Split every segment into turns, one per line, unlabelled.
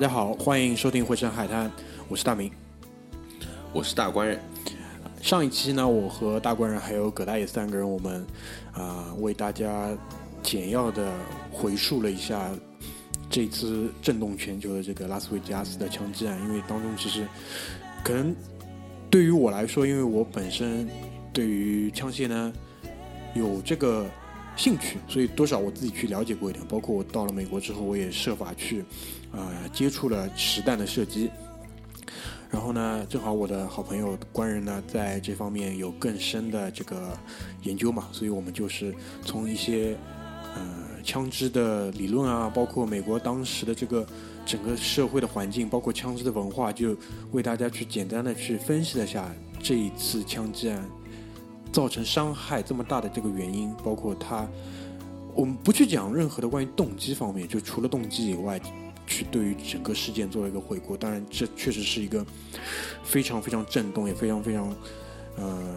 大家好，欢迎收听《回声海滩》，我是大明，
我是大官人。
上一期呢，我和大官人还有葛大爷三个人，我们啊为大家简要的回述了一下这次震动全球的这个拉斯维加斯的枪击案，因为当中其实可能对于我来说，因为我本身对于枪械呢有这个。兴趣，所以多少我自己去了解过一点，包括我到了美国之后，我也设法去，呃，接触了实弹的射击。然后呢，正好我的好朋友官人呢，在这方面有更深的这个研究嘛，所以我们就是从一些呃枪支的理论啊，包括美国当时的这个整个社会的环境，包括枪支的文化，就为大家去简单的去分析了下这一次枪击案。造成伤害这么大的这个原因，包括他，我们不去讲任何的关于动机方面，就除了动机以外，去对于整个事件做了一个回顾。当然，这确实是一个非常非常震动，也非常非常呃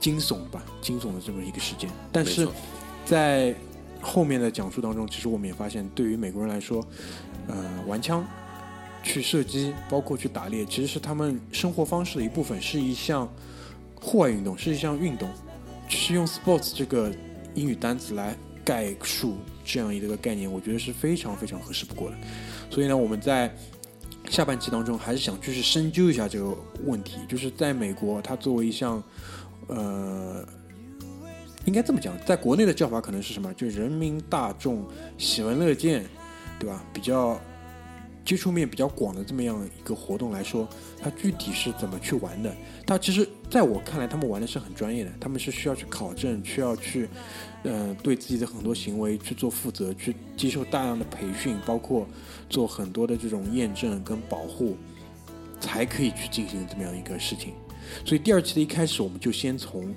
惊悚吧，惊悚的这么一个事件。但是在后面的讲述当中，其实我们也发现，对于美国人来说，呃，玩枪、去射击，包括去打猎，其实是他们生活方式的一部分，是一项。户外运动是一项运动，是用 sports 这个英语单词来概述这样一个概念，我觉得是非常非常合适不过的。所以呢，我们在下半期当中还是想继续深究一下这个问题，就是在美国，它作为一项，呃，应该这么讲，在国内的叫法可能是什么？就人民大众喜闻乐见，对吧？比较。接触面比较广的这么样一个活动来说，它具体是怎么去玩的？它其实在我看来，他们玩的是很专业的，他们是需要去考证，需要去，呃，对自己的很多行为去做负责，去接受大量的培训，包括做很多的这种验证跟保护，才可以去进行这么样一个事情。所以第二期的一开始，我们就先从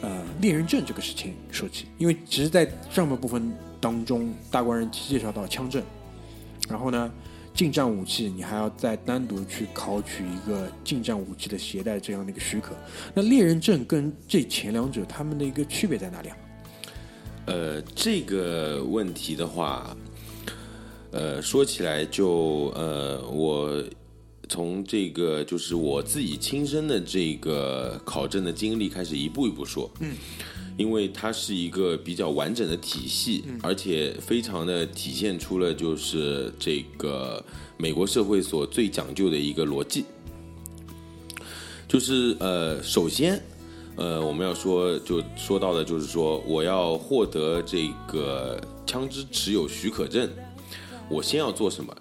呃猎人证这个事情说起，因为其实，在上半部分当中，大官人介绍到枪证，然后呢。近战武器，你还要再单独去考取一个近战武器的携带这样的一个许可。那猎人证跟这前两者，他们的一个区别在哪里啊？
呃，这个问题的话，呃，说起来就呃，我从这个就是我自己亲身的这个考证的经历开始，一步一步说。嗯。因为它是一个比较完整的体系，而且非常的体现出了就是这个美国社会所最讲究的一个逻辑，就是呃，首先，呃，我们要说就说到的就是说，我要获得这个枪支持有许可证，我先要做什么？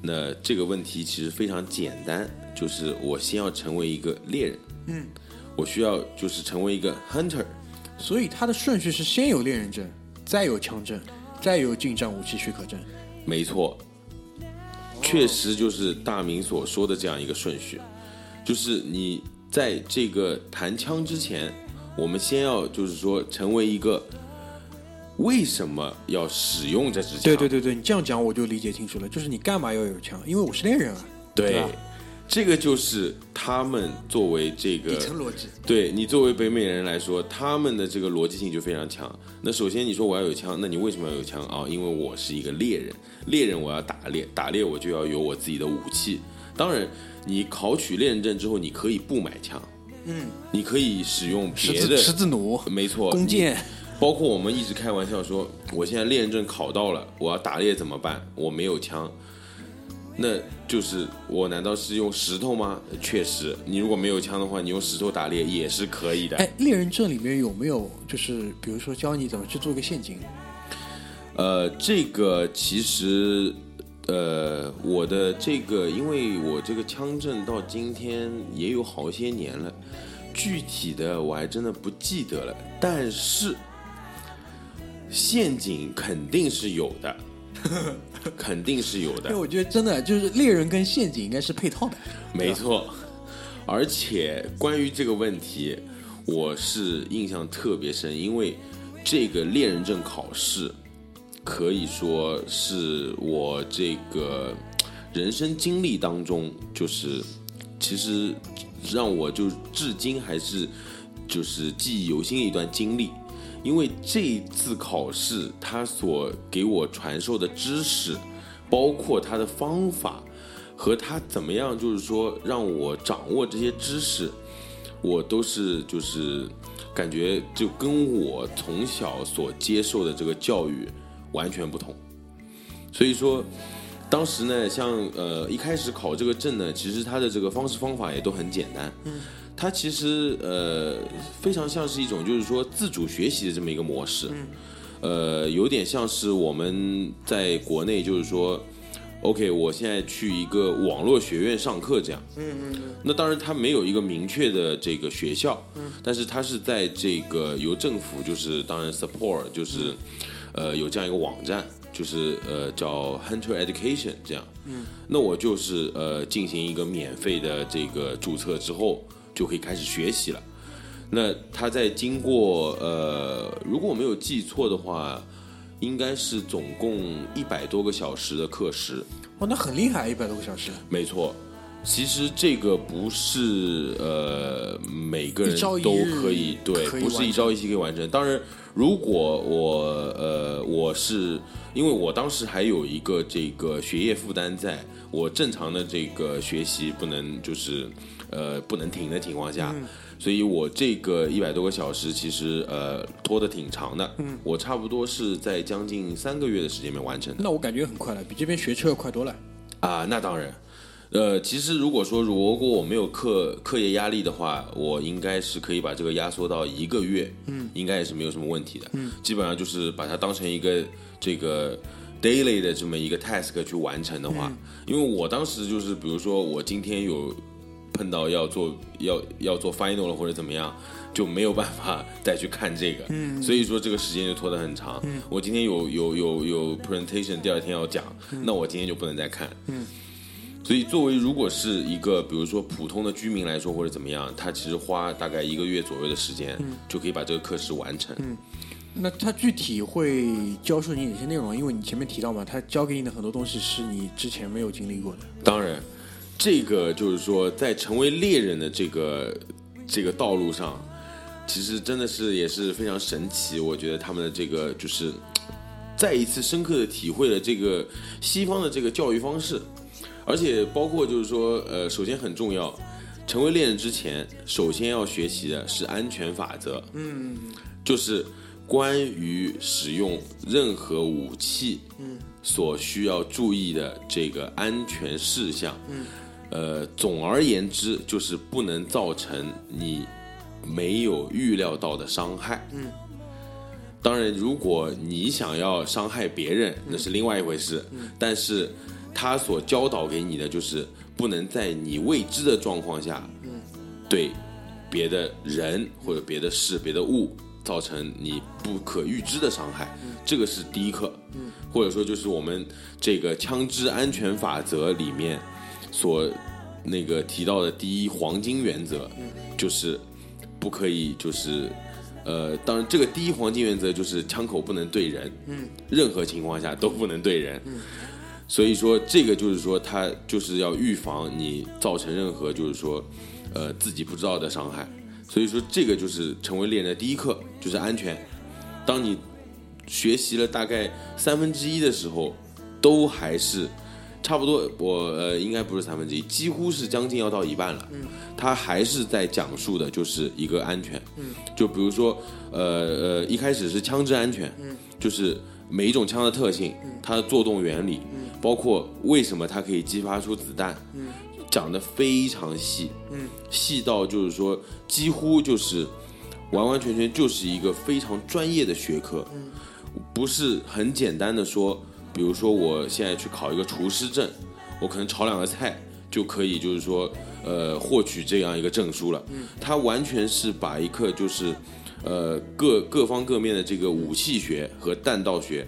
那这个问题其实非常简单，就是我先要成为一个猎人，嗯，我需要就是成为一个 hunter。
所以它的顺序是先有猎人证，再有枪证，再有近战武器许可证。
没错，确实就是大明所说的这样一个顺序，就是你在这个弹枪之前，我们先要就是说成为一个为什么要使用这支枪？
对对对对，你这样讲我就理解清楚了，就是你干嘛要有枪？因为我是猎人啊，
对。这个就是他们作为这个
底层逻辑，
对你作为北美人来说，他们的这个逻辑性就非常强。那首先你说我要有枪，那你为什么要有枪啊？因为我是一个猎人，猎人我要打猎，打猎我就要有我自己的武器。当然，你考取猎人证之后，你可以不买枪，嗯，你可以使用别的
十字弩，
没错，
弓箭，
包括我们一直开玩笑说，我现在猎人证考到了，我要打猎怎么办？我没有枪。那就是我难道是用石头吗？确实，你如果没有枪的话，你用石头打猎也是可以的。
哎，猎人证里面有没有就是比如说教你怎么去做一个陷阱？
呃，这个其实，呃，我的这个，因为我这个枪证到今天也有好些年了，具体的我还真的不记得了。但是陷阱肯定是有的。肯定是有的，
因为我觉得真的就是猎人跟陷阱应该是配套的，
没错。而且关于这个问题，我是印象特别深，因为这个猎人证考试可以说是我这个人生经历当中，就是其实让我就至今还是就是记忆犹新的一段经历。因为这一次考试，他所给我传授的知识，包括他的方法和他怎么样，就是说让我掌握这些知识，我都是就是感觉就跟我从小所接受的这个教育完全不同。所以说，当时呢，像呃一开始考这个证呢，其实它的这个方式方法也都很简单。嗯，它其实呃非常像是一种就是说自主学习的这么一个模式。嗯。呃，有点像是我们在国内就是说，OK，我现在去一个网络学院上课这样。嗯嗯嗯。那当然，它没有一个明确的这个学校。嗯。但是它是在这个由政府就是当然 support 就是，呃，有这样一个网站。就是呃叫 Hunter Education 这样，嗯，那我就是呃进行一个免费的这个注册之后，就可以开始学习了。那他在经过呃，如果我没有记错的话，应该是总共一百多个小时的课时。
哦，那很厉害，一百多个小时。
没错，其实这个不是呃每个人都可以对，不是一朝一夕可以完成。当然。如果我呃我是因为我当时还有一个这个学业负担，在我正常的这个学习不能就是呃不能停的情况下，所以我这个一百多个小时其实呃拖的挺长的，我差不多是在将近三个月的时间里面完成的。
那我感觉很快了，比这边学车要快多了。
啊，那当然。呃，其实如果说如果我没有课课业压力的话，我应该是可以把这个压缩到一个月，嗯，应该也是没有什么问题的，嗯，基本上就是把它当成一个这个 daily 的这么一个 task 去完成的话，因为我当时就是比如说我今天有碰到要做要要做 final 了或者怎么样，就没有办法 再去看这个，嗯，所以说这个时间就拖得很长，嗯，我今天有有有有 presentation 第二天要讲，那我今天就不能再看，嗯。所以，作为如果是一个比如说普通的居民来说，或者怎么样，他其实花大概一个月左右的时间，就可以把这个课时完成。
嗯，那他具体会教授你哪些内容？因为你前面提到嘛，他教给你的很多东西是你之前没有经历过的。
当然，这个就是说，在成为猎人的这个这个道路上，其实真的是也是非常神奇。我觉得他们的这个就是再一次深刻的体会了这个西方的这个教育方式。而且包括就是说，呃，首先很重要，成为恋人之前，首先要学习的是安全法则。嗯，就是关于使用任何武器，嗯，所需要注意的这个安全事项。嗯，呃，总而言之，就是不能造成你没有预料到的伤害。嗯，当然，如果你想要伤害别人，那是另外一回事。嗯，但是。他所教导给你的就是不能在你未知的状况下，对别的人或者别的事、别的物造成你不可预知的伤害，这个是第一课，或者说就是我们这个枪支安全法则里面所那个提到的第一黄金原则，就是不可以就是呃，当然这个第一黄金原则就是枪口不能对人，任何情况下都不能对人。所以说，这个就是说，他就是要预防你造成任何就是说，呃，自己不知道的伤害。所以说，这个就是成为猎人的第一课，就是安全。当你学习了大概三分之一的时候，都还是差不多。我呃，应该不是三分之一，几乎是将近要到一半了。嗯，他还是在讲述的就是一个安全。嗯，就比如说，呃呃，一开始是枪支安全，嗯，就是每一种枪的特性，它的作动原理。包括为什么它可以激发出子弹，讲的非常细，细到就是说几乎就是完完全全就是一个非常专业的学科，不是很简单的说，比如说我现在去考一个厨师证，我可能炒两个菜就可以就是说呃获取这样一个证书了，它完全是把一个就是呃各各方各面的这个武器学和弹道学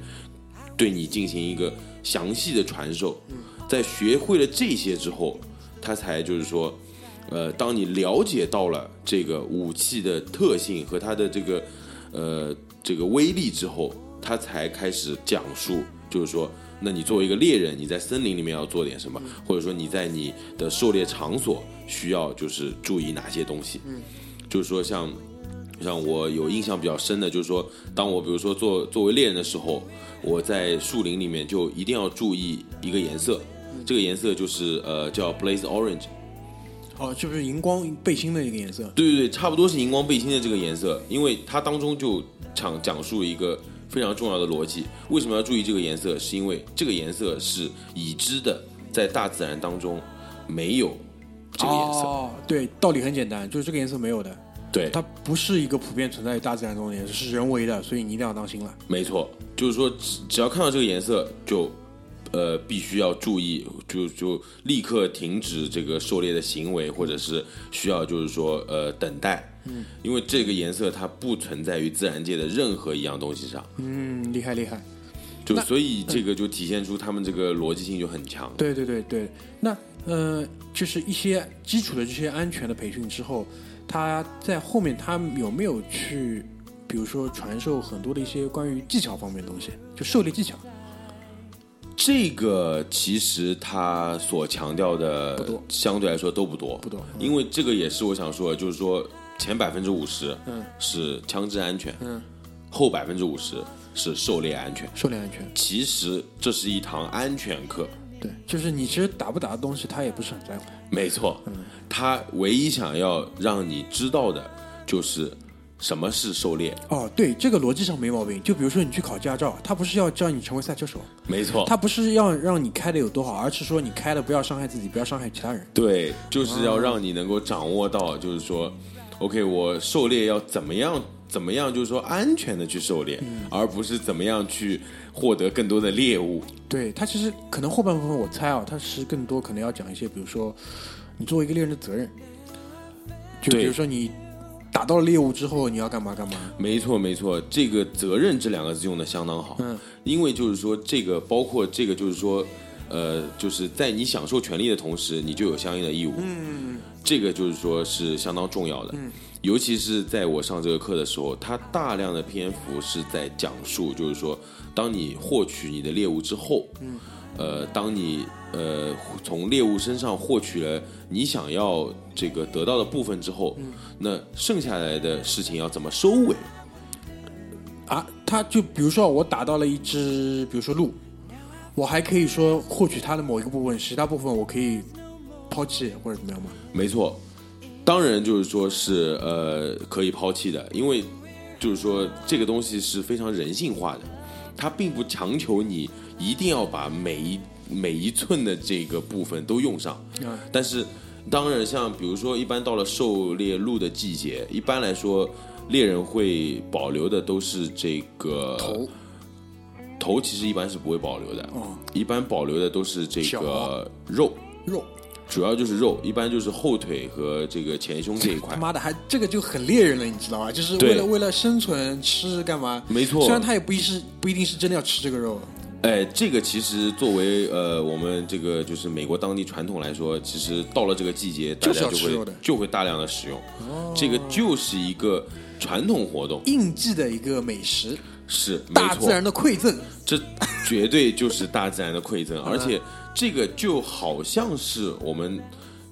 对你进行一个。详细的传授，在学会了这些之后，他才就是说，呃，当你了解到了这个武器的特性和它的这个呃这个威力之后，他才开始讲述，就是说，那你作为一个猎人，你在森林里面要做点什么，或者说你在你的狩猎场所需要就是注意哪些东西，就是说像像我有印象比较深的，就是说，当我比如说做作为猎人的时候，我在树林里面就一定要注意一个颜色，这个颜色就是呃叫 Blaze Orange。
哦，就是荧光背心的一个颜色。
对对对，差不多是荧光背心的这个颜色，因为它当中就讲讲述了一个非常重要的逻辑。为什么要注意这个颜色？是因为这个颜色是已知的，在大自然当中没有这个颜色。
哦，对，道理很简单，就是这个颜色没有的，
对，
它不是一个普遍存在于大自然中的颜色，是人为的，所以你一定要当心了。
没错，就是说只只要看到这个颜色就。呃，必须要注意，就就立刻停止这个狩猎的行为，或者是需要就是说呃等待，嗯，因为这个颜色它不存在于自然界的任何一样东西上，
嗯，厉害厉害，
就所以这个就体现出他们这个逻辑性就很强。
对对对对，那呃，就是一些基础的这些安全的培训之后，他在后面他有没有去，比如说传授很多的一些关于技巧方面的东西，就狩猎技巧。
这个其实他所强调的，相对来说都不多，
不多。
因为这个也是我想说的，就是说前百分之五十
嗯
是枪支安全，
嗯，
后百分之五十是狩猎安全。
狩猎安全，
其实这是一堂安全课。
对，就是你其实打不打的东西，他也不是很在乎。
没错，他唯一想要让你知道的就是什么是狩猎。
哦，对，这个逻辑上没毛病。就比如说你去考驾照，他不是要教你成为赛车手，
没错，
他不是要让你开的有多好，而是说你开的不要伤害自己，不要伤害其他人。
对，就是要让你能够掌握到，就是说，OK，我狩猎要怎么样，怎么样，就是说安全的去狩猎，而不是怎么样去获得更多的猎物。
对他其实可能后半部分我猜啊，他是更多可能要讲一些，比如说你作为一个猎人的责任，就比如说你打到了猎物之后你要干嘛干嘛。
没错，没错，这个“责任”这两个字用的相当好。
嗯，
因为就是说，这个包括这个，就是说，呃，就是在你享受权利的同时，你就有相应的义务。
嗯，
这个就是说是相当重要的。
嗯，
尤其是在我上这个课的时候，它大量的篇幅是在讲述，就是说，当你获取你的猎物之后，
嗯，
呃，当你呃从猎物身上获取了你想要这个得到的部分之后，
嗯
那剩下来的事情要怎么收尾？
啊，他就比如说我打到了一只，比如说鹿，我还可以说获取它的某一个部分，其他部分我可以抛弃或者怎么样吗？
没错，当然就是说是呃可以抛弃的，因为就是说这个东西是非常人性化的，它并不强求你一定要把每一每一寸的这个部分都用上。
啊，
但是当然，像比如说一般到了狩猎鹿的季节，一般来说猎人会保留的都是这个
头
头，其实一般是不会保留的，
哦，
一般保留的都是这个肉。
肉，
主要就是肉，一般就是后腿和这个前胸这一块
他。妈的还这个就很猎人了，你知道吧？就是为了为了生存吃干嘛？
没错
虽然他也不一是不一定是真的要吃这个肉，
哎，这个其实作为呃我们这个就是美国当地传统来说，其实到了这个季节，大家就会就会大量的使用。哦这个就是一个传统活动，
应季的一个美食，
是
大自，然的馈赠。
这绝对就是大自然的馈赠，而且这个就好像是我们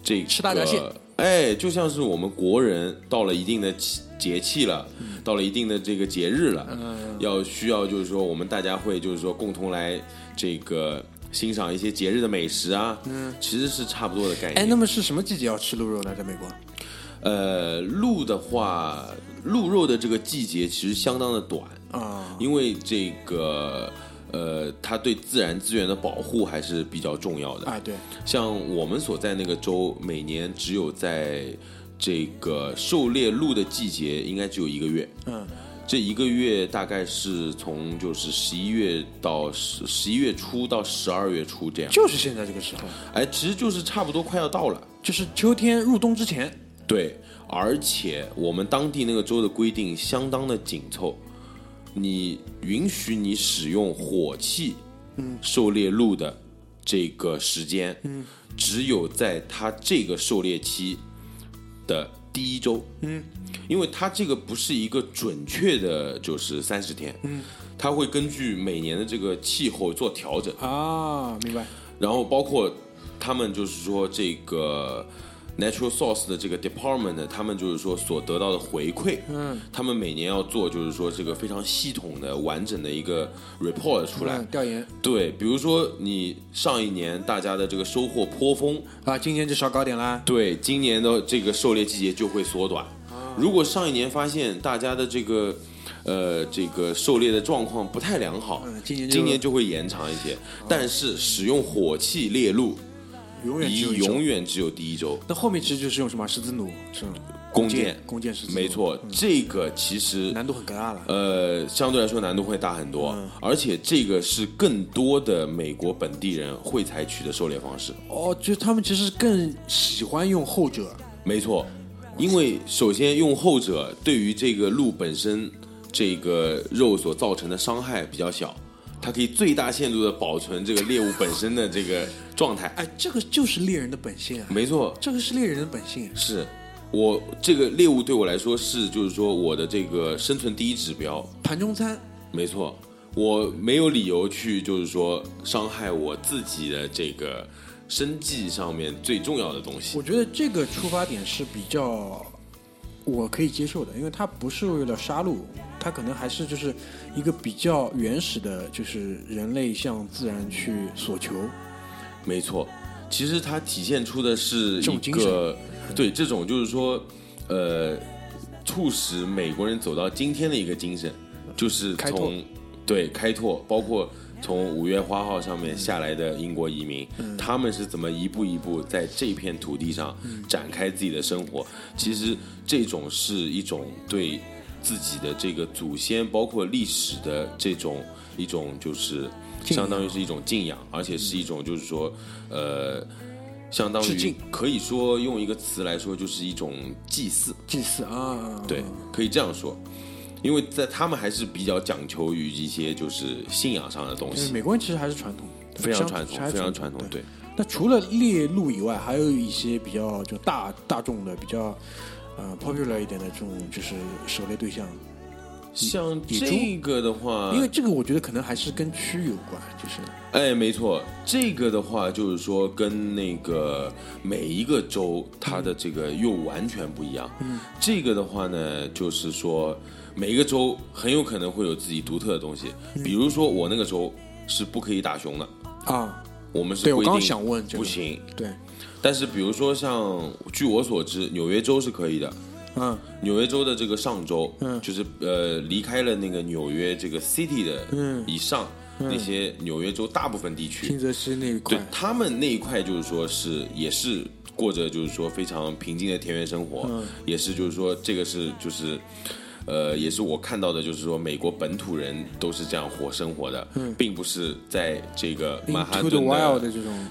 这个
吃大闸蟹，
哎，就像是我们国人到了一定的节气了，到了一定的这个节日了，
嗯
要需要就是说我们大家会就是说共同来这个欣赏一些节日的美食啊，嗯，其实是差不多的概念。
哎，那么是什么季节要吃鹿肉呢？在美国？
呃，鹿的话，鹿肉的这个季节其实相当的短，
啊，
因为这个呃，它对自然资源的保护还是比较重要的。
啊，对，
像我们所在那个州，每年只有在这个狩猎鹿的季节，应该只有一个月。
嗯，
这一个月大概是从就是十一月到十十一月初到十二月初这样。
就是现在这个时候，
哎，其实就是差不多快要到了。
就是秋天入冬之前。
对，而且我们当地那个州的规定相当的紧凑，你允许你使用火器，嗯，狩猎鹿的这个时间，嗯，只有在它这个狩猎期的第一周，嗯，因为它这个不是一个准确的，就是三十天，嗯，它会根据每年的这个气候做调整。
啊，明白。
然后包括他们就是说这个 Natural Source 的这个 department 呢，他们就是说所得到的回馈，嗯，他们每年要做就是说这个非常系统的、完整的一个 report 出来。
嗯调研
对，比如说你上一年大家的这个收获颇丰，
啊，今年就少搞点啦。
对，今年的这个狩猎季节就会缩短。
啊
如果上一年发现大家的这个呃这个狩猎的状况不太良好，
嗯今年
今年就会延长一些。但是使用火器猎鹿，
永远只有一周。
永远只有第一周。
那后面其实就是用什么？十字弩这种
弓箭。
弓箭十字弩，
没错，这个其实
难度很大了。
呃，相对来说难度会大很多，
嗯。
而且这个是更多的美国本地人会采取的狩猎方式。
哦，就他们其实更喜欢用后者，
没错，因为首先用后者对于这个鹿本身这个肉所造成的伤害比较小，它可以最大限度的保存这个猎物本身的这个状态。
哎，这个就是猎人的本性啊，
没错，
这个是猎人的本性。
是我这个猎物对我来说是就是说我的这个生存第一指标。
盘中餐，
没错，我没有理由去就是说伤害我自己的这个生计上面最重要的东西
我。觉得这个出发点是比较我可以接受的，因为它不是为了杀戮，它可能还是就是一个比较原始的，就是人类向自然去索求。
没错，其实它体现出的是一个对这种就是说，呃，促使美国人走到今天的一个精神，就是从对开拓，包括从五月花号上面下来的英国移民，
嗯。
他们是怎么一步一步在这片土地上展开自己的生活。其实这种是一种对自己的这个祖先，包括历史的这种一种就是。相当于是一种敬仰，而且是一种就是说，呃，相当于可以说用一个词来说，就是一种祭祀，
祭祀啊，
对，可以这样说。因为在他们还是比较讲求于一些就是信仰上的东西，
美国人其实还是传统，
非常传统，非常传统。
对。
对，
那除了猎鹿以外，还有一些比较就大大众的、比较呃 popular 一点的这种就是狩猎对象，
像这个的话，
因为这个我觉得可能还是跟区有关，就是。
哎，没错，这个的话就是说跟那个每一个州它的这个又完全不一样。嗯，这个的话呢，就是说每一个州很有可能会有自己独特的东西，比如说我那个州是不可以打熊的，
啊，
我们是
对我刚
规定
想问这个。
不行。
对，
但是比如说像据我所知，纽约州是可以的。
嗯。
纽约州的这个上周，
嗯。
就是呃离开了那个纽约这个 city 的
嗯。
以上、那些纽约州大部分地区，
新泽西那一块。
对，他们那一块就是说是也是过着就是说非常平静的田园生活，
嗯。
也是就是说这个是就是。呃，也是我看到的，就是说美国本土人都是这样活生活的，并不是在这个曼哈顿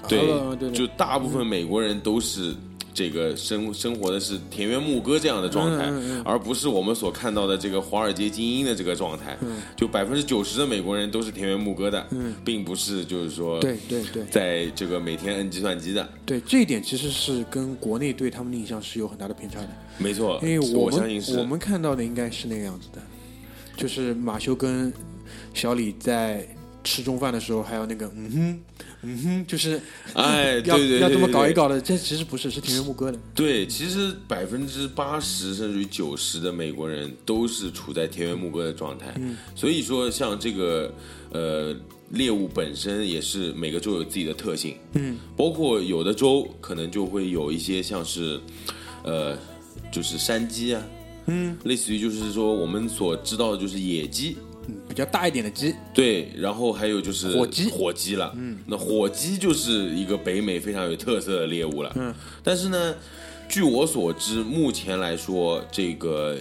对。就大部分美国人都是这个生生活的是田园牧歌这样的状态，
嗯嗯
而不是我们所看到的这个华尔街精英的这个状态。
嗯
就百分之九十的美国人都是田园牧歌的，并不是就是说
对对对
在这个每天摁计算机的。
对，这一点其实是跟国内对他们的印象是有很大的偏差的。
没错，
因为我们
我相信是
我们看到的应该是那个样子的，就是马修跟小李在吃中饭的时候，还有那个嗯哼嗯哼，就是
哎，
要
对对对
要这么搞一搞的，这其实不是，是田园牧歌的。
对，其实百分之八十甚至于九十的美国人都是处在田园牧歌的状态，所以说像这个呃猎物本身也是每个州有自己的特性，
嗯，
包括有的州可能就会有一些像是呃就是山鸡啊，
嗯。
类似于就是说我们所知道的就是野鸡，
嗯，比较大一点的鸡，
对，然后还有就是
火鸡
火鸡了。嗯，那火鸡就是一个北美非常有特色的猎物了。
嗯，
但是呢，据我所知，目前来说，这个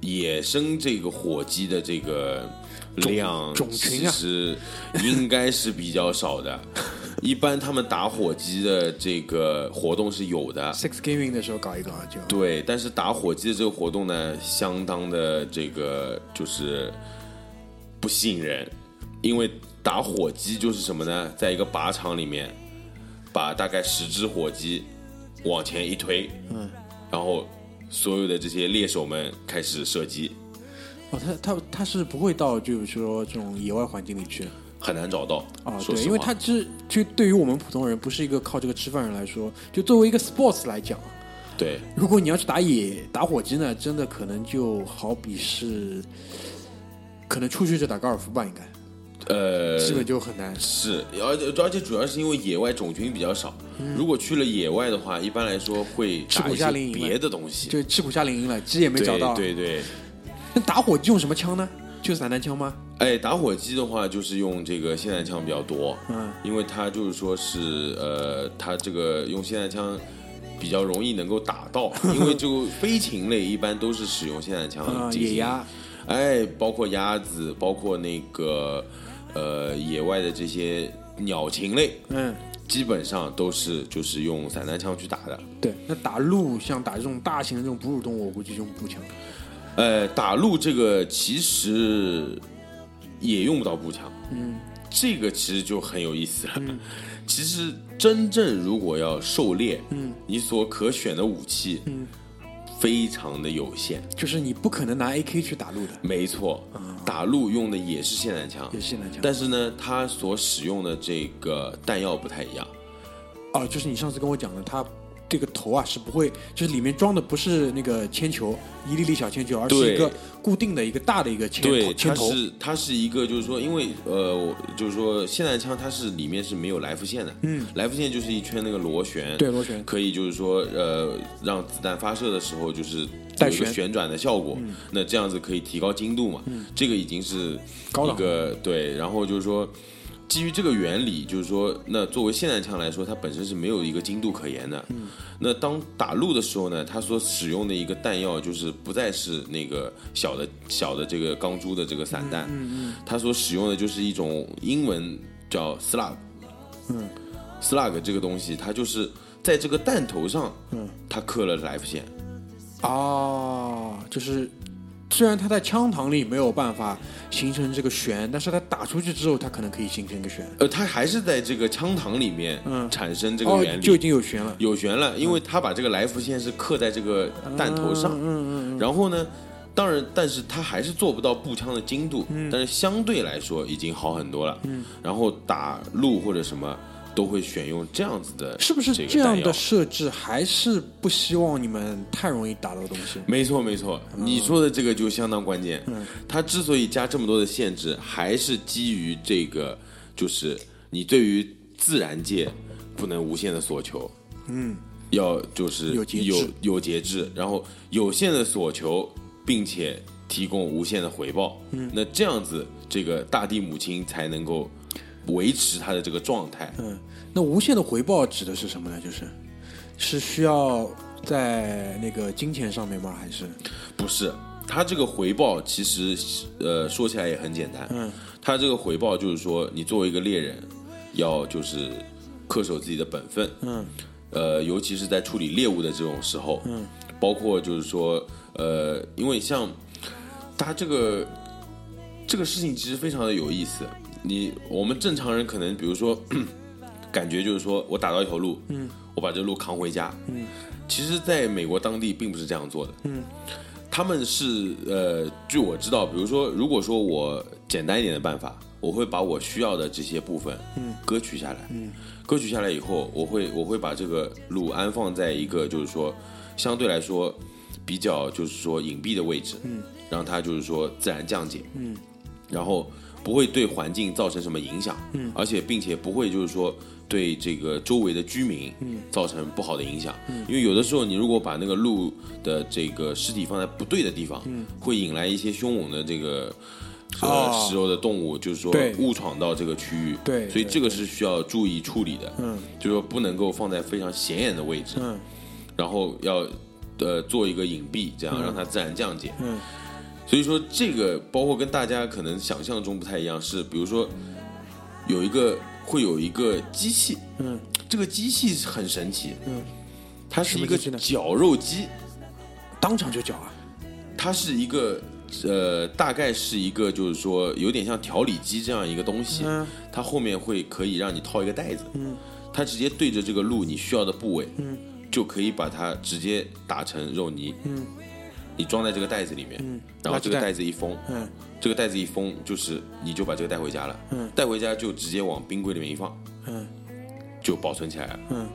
野生这个火鸡的这个量，
种群啊
其实应该是比较少的。一般他们打火鸡的这个活动是有的
，，Sixgiving 的时候搞一搞就。
对，但是打火机的这个活动呢，相当的这个就是不吸引人，因为打火机就是什么呢？在一个靶场里面，把大概十只火机往前一推，
嗯，
然后所有的这些猎手们开始射击，
哦，他他他是不会到就是说这种野外环境里去
很难找到。
啊，对，因为他其实就对于我们普通人不是一个靠这个吃饭人来说，就作为一个 sports 来讲，
对，
如果你要去打野打火机呢，真的可能就好比是，可能出去就打高尔夫吧，应该
呃，
基本就很难。
是，而且而且主要是因为野外种群比较少，如果去了野外的话，一般来说会
吃苦夏令营
别的东西，
就吃苦夏令营了，鸡也没找到。
对对对。
那打火机用什么枪呢？就散弹枪吗？
哎，打火机的话，就是用这个霰弹枪比较多，
嗯，
因为它就是说是呃，它这个用霰弹枪比较容易能够打到，因为就飞禽类一般都是使用霰弹枪
啊，
进行
野鸭，
哎，包括鸭子，包括那个呃野外的这些鸟禽类，
嗯，
基本上都是就是用散弹枪去打的。
对。那打鹿，像打这种大型的这种哺乳动物，我估计用步枪。
呃，打鹿这个其实也用不到步枪，
嗯，
这个其实就很有意思了。其实真正如果要狩猎，
嗯，
你所可选的武器，
嗯，
非常的有限。
就是你不可能拿 AK 去打路的，
没错，打路用的也是霰弹枪，
也是霰弹枪。
但是呢，它所使用的这个弹药不太一样。
哦，就是你上次跟我讲的，它这个头啊是不会，就是里面装的不是那个铅球，一粒粒小铅球，而是一个固定的一个大的一个铅头
对，它。是它是一个，就是说，因为呃，就是说，霰弹枪它是里面是没有来福线的，
嗯，
来福线就是一圈那个螺旋，
对螺旋。
可以就是说呃，让子弹发射的时候就是有一个
带旋。
旋转的效果，那这样子可以提高精度嘛，这个已经是一个对，然后就是说。基于这个原理，就是说，那作为霰弹枪来说，它本身是没有一个精度可言的。那当打鹿的时候呢，它所使用的一个弹药就是不再是那个小的小的这个钢珠的这个散弹，它所使用的就是一种英文叫 slug。
嗯
，slug 这个东西，它就是在这个弹头上，
嗯，
它刻了 life 线。
哦，就是虽然它在枪膛里没有办法形成这个旋，但是它打出去之后，它可能可以形成一个旋。
呃，它还是在这个枪膛里面
嗯
产生这个
哦
原，理，
就已经有旋了。
有旋了，因为它把这个来福线是刻在这个弹头上，
嗯嗯
然后呢，当然，但是它还是做不到步枪的精度，但是相对来说已经好很多了。
嗯，
然后打鹿或者什么都会选用这样子的，
是不是
这
样的设置还是不希望你们太容易打到东西？
没错，没错，你说的这个就相当关键。
嗯，
它之所以加这么多的限制，还是基于这个，就是你对于自然界不能无限的索求。
嗯，
要就是
有节制
有有节制，然后有限的索求，并且提供无限的回报。嗯，那这样子，这个大地母亲才能够维持它的这个状态。
嗯，那无限的回报指的是什么呢？就是是需要在那个金钱上面吗？还是
不是，它这个回报其实呃说起来也很简单。
嗯，
它这个回报就是说，你作为一个猎人，要就是恪守自己的本分。
嗯
呃，尤其是在处理猎物的这种时候，
嗯，
包括就是说，呃，因为像他这个这个事情其实非常的有意思。你我们正常人可能比如说，感觉就是说我打到一条鹿，
嗯，
我把这鹿扛回家，
嗯，
其实在美国当地并不是这样做的，
嗯，
他们是呃，据我知道，比如说，如果说我简单一点的办法，我会把我需要的这些部分，
嗯，
割取下来，
嗯，
割取下来以后，我会我会把这个鹿安放在一个就是说相对来说比较就是说隐蔽的位置，
嗯，
让它就是说自然降解，
嗯，
然后不会对环境造成什么影响，
嗯，
而且并且不会就是说对这个周围的居民，
嗯，
造成不好的影响，嗯，因为有的时候你如果把那个鹿的这个尸体放在不对的地方，嗯，会引来一些凶猛的这个。呃，
哦。
食肉的动物就是说误闯到这个区域，
对对
所以这个是需要注意处理的，
嗯。
就是说不能够放在非常显眼的位置，
嗯。
然后要呃做一个隐蔽，这样让它自然降解。
嗯
所以说这个包括跟大家可能想象中不太一样，是比如说有一个会有一个机器，
嗯。
这个机器很神奇，
嗯，
它是一个绞肉机，
当场就绞啊？
它是一个呃大概是一个就是说有点像调理机这样一个东西，
嗯。
它后面会可以让你套一个袋子，
嗯。
它直接对着这个鹿你需要的部位，
嗯。
就可以把它直接打成肉泥，
嗯
你装在这个袋子里面，
嗯，
然后这个
袋
袋子一封，
嗯
这个袋子一封，就是你就把这个带回家了，
嗯
带回家就直接往冰柜里面一放，
嗯
就保存起来了。
嗯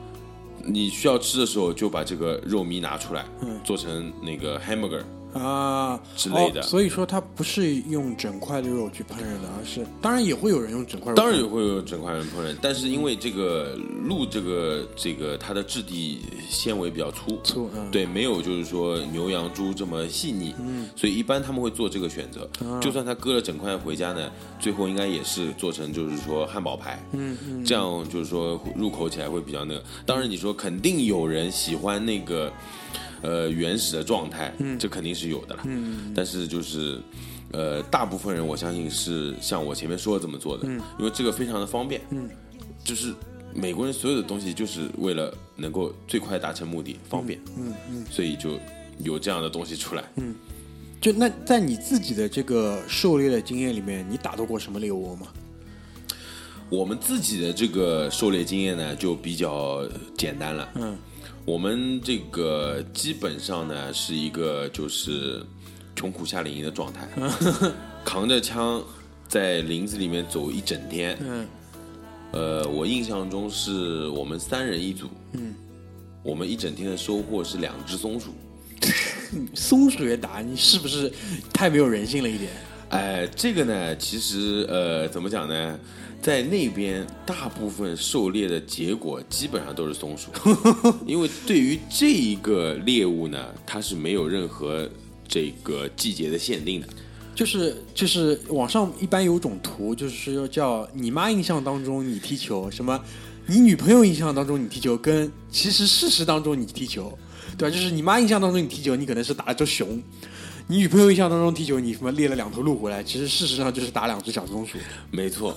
你需要吃的时候就把这个肉糜拿出来，做成那个 hamburger。
啊
之类的。
哦所以说它不是用整块的肉去烹饪的，而是当然也会有人用整块肉，
当然也会有整块人烹饪，但是因为这个鹿这个这个它的质地纤维比较粗，
粗嗯。
对，没有就是说牛羊猪这么细腻，嗯，所以一般他们会做这个选择。
啊
就算他割了整块回家呢，最后应该也是做成就是说汉堡排，嗯嗯，这样就是说入口起来会比较那个。当然你说肯定有人喜欢那个呃原始的状态，嗯，这肯定是有的了，嗯，但是就是。呃，大部分人我相信是像我前面说的这么做的，因为这个非常的方便，嗯，就是美国人所有的东西就是为了能够最快达成目的，方便，嗯嗯，所以就有这样的东西出来。嗯，
就那在你自己的这个狩猎的经验里面，你打到过什么猎物吗？
我们自己的这个狩猎经验呢，就比较简单了。
嗯，
我们这个基本上呢是一个就是穷苦夏令营的状态，扛着枪在林子里面走一整天。
嗯，
呃，我印象中是我们三人一组。嗯，我们一整天的收获是两只松鼠。
松鼠也打，你是不是太没有人性了一点？
哎，这个呢，其实呃，怎么讲呢？在那边，大部分狩猎的结果基本上都是松鼠，因为对于这一个猎物呢，它是没有任何这个季节的限定的。
就是就是网上一般有种图，就是说叫你妈印象当中你踢球，什么你女朋友印象当中你踢球，跟其实事实当中你踢球，对吧？就是你妈印象当中你踢球，你可能是打了只熊；你女朋友印象当中踢球，你什么猎了两头鹿回来，其实事实上就是打两只小松鼠。
没错，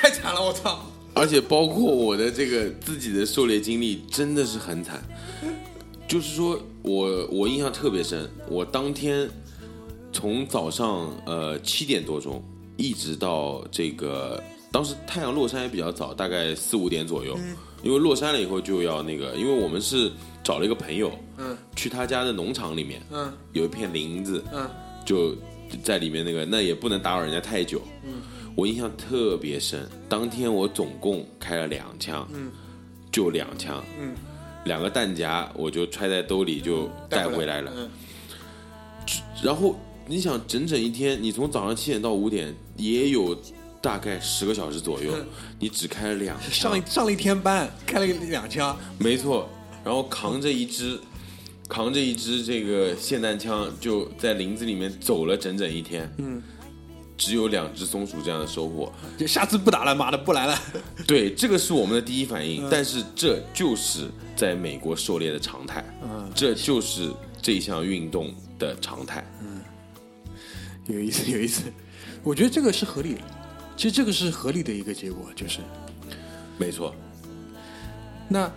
太惨了，我操！
而且包括我的这个自己的狩猎经历，真的是很惨。就是说我我印象特别深，我当天从早上呃七点多钟一直到这个，当时太阳落山也比较早，大概四五点左右。因为落山了以后就要那个，因为我们是找了一个朋友，
嗯
去他家的农场里面，
嗯
有一片林子，
嗯
就在里面那个，那也不能打扰人家太久。嗯，我印象特别深，当天我总共开了两枪，嗯，就两枪，
嗯，
两个弹夹我就揣在兜里就带回来了。
嗯
然后你想，整整一天，你从早上七点到五点，也有大概十个小时左右，你只开了两枪
上，上了一天班，开了两枪，
没错，然后扛着一支，扛着一支这个霰弹枪，就在林子里面走了整整一天。嗯，只有两只松鼠这样的收获。
就下次不打了，妈的不来了。
对，这个是我们的第一反应，但是这就是在美国狩猎的常态，
嗯
这就是这项运动的常态。
嗯有意思，有意思。我觉得这个是合理的，其实这个是合理的一个结果，就是
没错，
那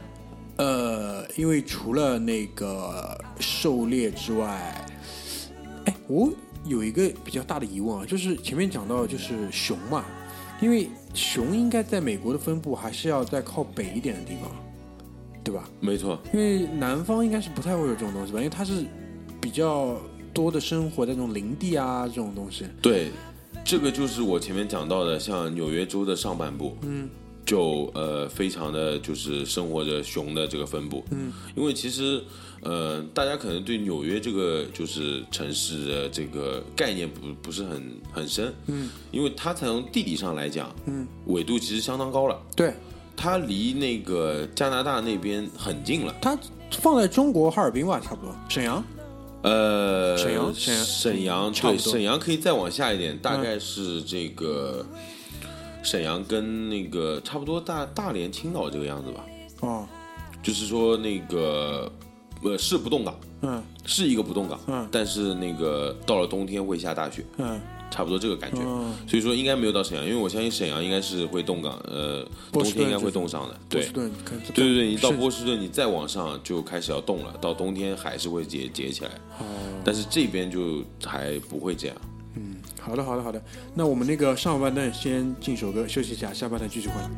呃，因为除了那个狩猎之外，哎，我有一个比较大的疑问啊，就是前面讲到就是熊嘛，因为熊应该在美国的分布还是要在靠北一点的地方，对吧？
没错，
因为南方应该是不太会有这种东西吧，因为它是比较多的生活在这种林地啊这种东西。
对，这个就是我前面讲到的，像纽约州的上半部，嗯，就呃非常的就是生活着熊的这个分布，嗯，因为其实呃大家可能对纽约这个就是城市的这个概念不不是很很深，嗯，因为它才从地理上来讲，嗯，纬度其实相当高了，
对，
它离那个加拿大那边很近了。
它放在中国哈尔滨吧，差不多。沈阳，
呃，
沈阳沈阳
沈阳对沈阳可以再往下一点，大概是这个沈阳跟那个差不多大大连、青岛这个样子吧。
哦，
就是说那个呃是不动港，
嗯
是一个不动港，
嗯
但是那个到了冬天会下大雪，
嗯，
差不多这个感觉。
嗯
所以说应该没有到沈阳，因为我相信沈阳应该是会冻港，呃，冬天应该会冻上的。对对对对，你到波士顿，你再往上就开始要冻了，到冬天还是会结结起来，
哦，
但是这边就还不会这样。
嗯好的好的好的，那我们那个上半段先进首歌休息一下，下半段继续回来。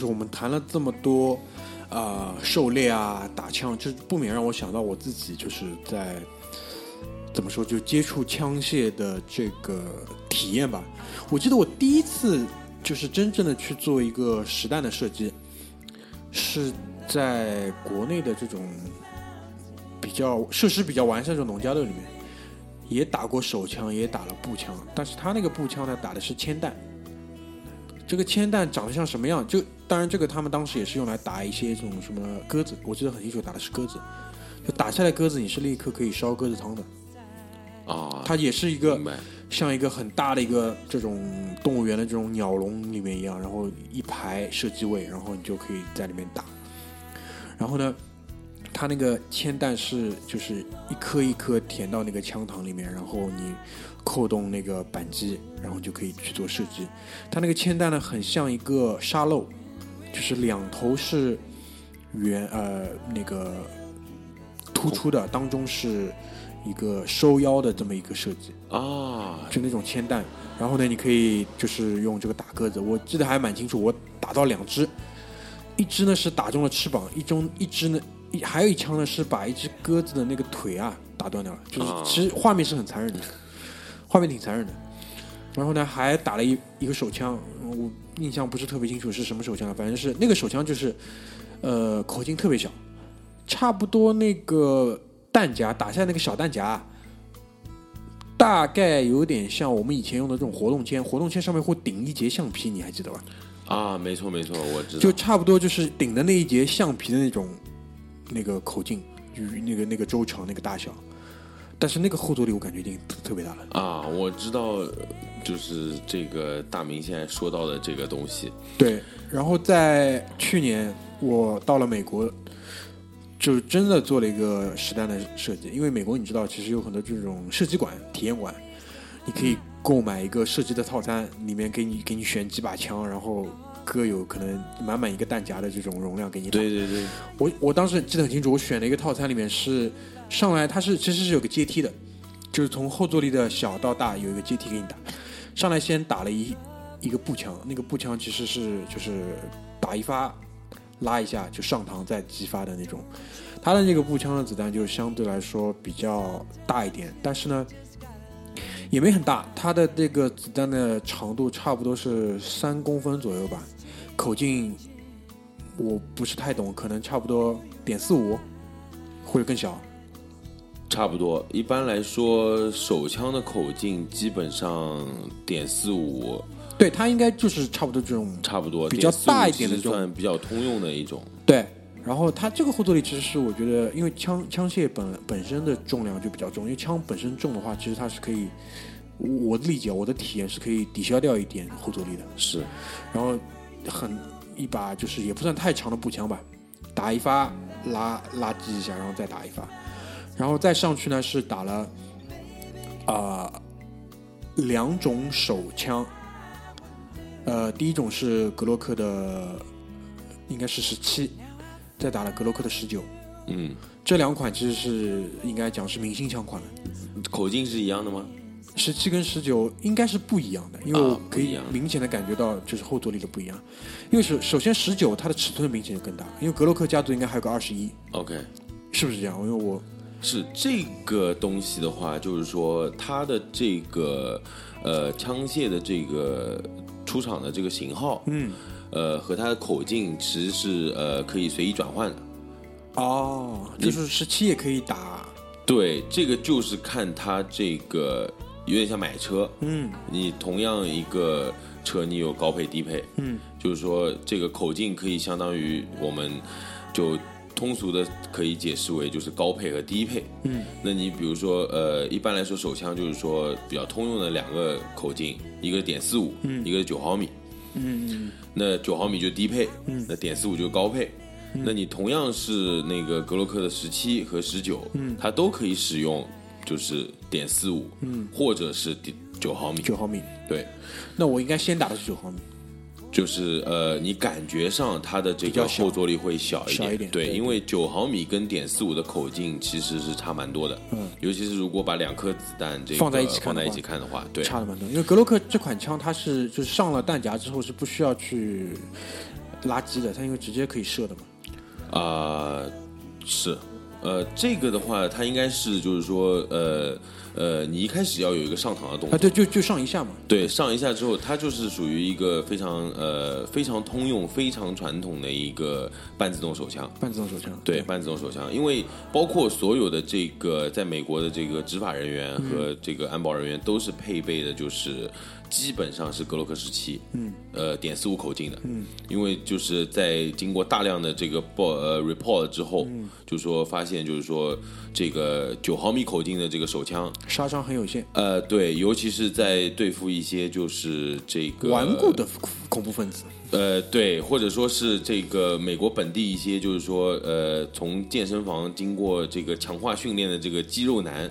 就是我们谈了这么多，呃，狩猎啊、打枪，就不免让我想到我自己就是在怎么说，就接触枪械的这个体验吧。我记得我第一次就是真正的去做一个实弹的射击，是在国内的这种比较设施比较完善的这种农家乐里面，也打过手枪，也打了步枪，但是他那个步枪呢，打的是铅弹。这个铅弹长得像什么样？就当然这个他们当时也是用来打一些这种什么鸽子，我记得很清楚，打的是鸽子。就打下来鸽子，你是立刻可以烧鸽子汤的。
啊，
它也是一个像一个很大的一个这种动物园的这种鸟笼里面一样，然后一排射击位，然后你就可以在里面打。然后呢，它那个铅弹是就是一颗一颗填到那个枪膛里面，然后你扣动那个扳机，然后就可以去做射击。它那个铅弹呢，很像一个沙漏，就是两头是圆呃那个突出的，当中是一个收腰的这么一个设计。
啊，
就那种铅弹，然后呢，你可以就是用这个打鸽子，我记得还蛮清楚，我打到两只，一只呢是打中了翅膀，一中一只呢一还有一枪呢是把一只鸽子的那个腿啊打断掉了，就是
啊
其实画面是很残忍的，画面挺残忍的。然后呢，还打了一一个手枪，我印象不是特别清楚是什么手枪了，反正是那个手枪就是，呃，口径特别小，差不多那个弹夹打下那个小弹夹啊，大概有点像我们以前用的这种活动铅，活动铅上面会顶一节橡皮，你还记得吧？
啊，没错没错，我知道，
就差不多就是顶的那一节橡皮的那种那个口径，与那个那个周长那个大小，但是那个后坐力我感觉已经特特别大了。
啊，我知道，就是这个大明现在说到的这个东西，
对，然后在去年我到了美国，就真的做了一个实弹的设计，因为美国你知道，其实有很多这种射击馆、体验馆，你可以购买一个射击的套餐，里面给你给你选几把枪，然后各有可能满满一个弹夹的这种容量给你打。
对对对，
我我当时记得很清楚，我选了一个套餐，里面是上来它是其实是有个阶梯的，就是从后坐力的小到大有一个阶梯给你打。上来先打了一一个步枪，那个步枪其实是就是打一发拉一下就上膛再击发的那种。它的那个步枪的子弹就相对来说比较大一点，但是呢也没很大，它的这个子弹的长度差不多是三公分左右吧，口径我不是太懂，可能差不多点四五或者更小。
差不多。一般来说，手枪的口径基本上点四五，
对，它应该就是差不多这种
差不多
比较大一点的这种
算比较通用的一种。
对。然后它这个后坐力其实是我觉得，因为枪枪械本本身的重量就比较重，因为枪本身重的话，其实它是可以，我我的理解，我的体验是可以抵消掉一点后坐力的。
是
然后很一把就是也不算太长的步枪吧，打一发拉拉击一下，然后再打一发，然后再上去呢是打了啊、两种手枪，呃，第一种是格洛克的，应该是十七，再打了格洛克的十九，
嗯，
这两款其实是应该讲是明星枪款了。
口径是一样的吗？
十七跟十九应该是不一样的，因为
啊
我可以明显的感觉到就是后坐力的不一样。因为首首先十九它的尺寸明显就更大，因为格洛克家族应该还有个二十一
，OK，
是不是这样？因为我
是这个东西的话，就是说它的这个呃枪械的这个出厂的这个型号，
嗯，
呃和它的口径其实是呃可以随意转换的。
哦，就是十七也可以打，
对，这个就是看它这个有点像买车，
嗯。
你同样一个车，你有高配低配，
嗯，
就是说这个口径可以相当于我们就通俗的可以解释为就是高配和低配。
嗯，
那你比如说呃，一般来说手枪就是说比较通用的两个口径，一个点四五，
嗯。
一个九毫米。
嗯
那九毫米就低配，
嗯。
那点四五就是高配。那你同样是那个格洛克的十七和十九，
嗯。
它都可以使用，就是点四五，
嗯，
或者是点九毫米，
九毫米，
对，
那我应该先打的是九毫米，
就是呃，你感觉上它的这个后坐力会小一点，
小一点
对，
对
因为九毫米跟点四五的口径其实是差蛮多的，
嗯，
尤其是如果把两颗子弹这个
放在一起看的话
放在一起看的话，对，
差的蛮多。因为格洛克这款枪它是就是上了弹夹之后是不需要去拉机的，它因为直接可以射的嘛。
啊、是，呃，这个的话，它应该是就是说，呃呃，你一开始要有一个上膛的动作啊，
对，就就上一下嘛。
对，上一下之后，它就是属于一个非常呃非常通用、非常传统的一个半自动手枪。
半自动手枪。
对，半自动手枪，因为包括所有的这个在美国的这个执法人员和这个安保人员都是配备的，就是基本上是格洛克十七，嗯，呃，点四五口径的，嗯，因为就是在经过大量的这个报呃 report 之后，就说发现就是说这个九毫米口径的这个手枪，
杀伤很有限，
呃，对，尤其是在对付一些就是这个
顽固的恐怖分子。
呃，对，或者说是这个美国本地一些，就是说，呃，从健身房经过这个强化训练的这个肌肉男，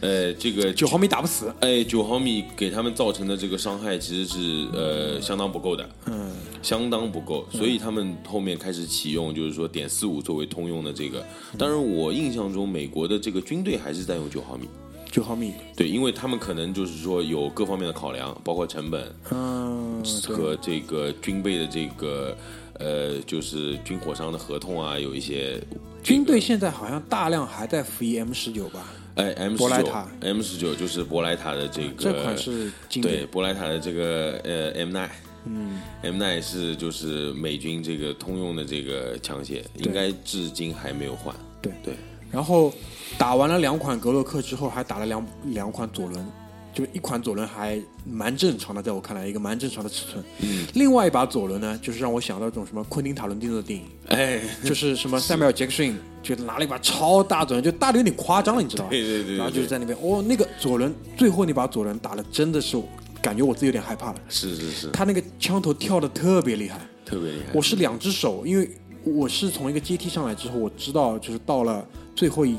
呃，这个
九毫米打不死。
哎，九毫米给他们造成的这个伤害其实是呃相当不够的，
嗯，
相当不够，所以他们后面开始启用，就是说点四五作为通用的这个。当然，我印象中美国的这个军队还是在用九毫米，
九毫米。
对，因为他们可能就是说有各方面的考量，包括成本，
嗯，
和这个军备的这个呃，就是军火商的合同啊，有一些
军队现在好像大量还在服役 M 十九吧？
哎 M 十九 M 十九就是博莱塔的这个
这款是经
对
典。
博莱塔的这个呃 M nine。嗯，M nine 是就是美军这个通用的这个枪械，应该至今还没有换。
对
对，
然后打完了两款格洛克之后，还打了两两款左轮，就一款左轮还蛮正常的，在我看来一个蛮正常的尺寸。
嗯，
另外一把左轮呢，就是让我想到一种什么昆汀塔伦蒂诺的电影，
哎，
就是什么塞缪尔杰克逊，就拿了一把超大左轮，就大的有点夸张了，你知道吧？
对对对对
然后就是在那边，哦，那个左轮最后那把左轮打的真的是感觉我自己有点害怕了，
是是是，
他那个枪头跳的特别厉害。
特别厉害。
我是两只手，因为我是从一个阶梯上来之后，我知道就是到了最后一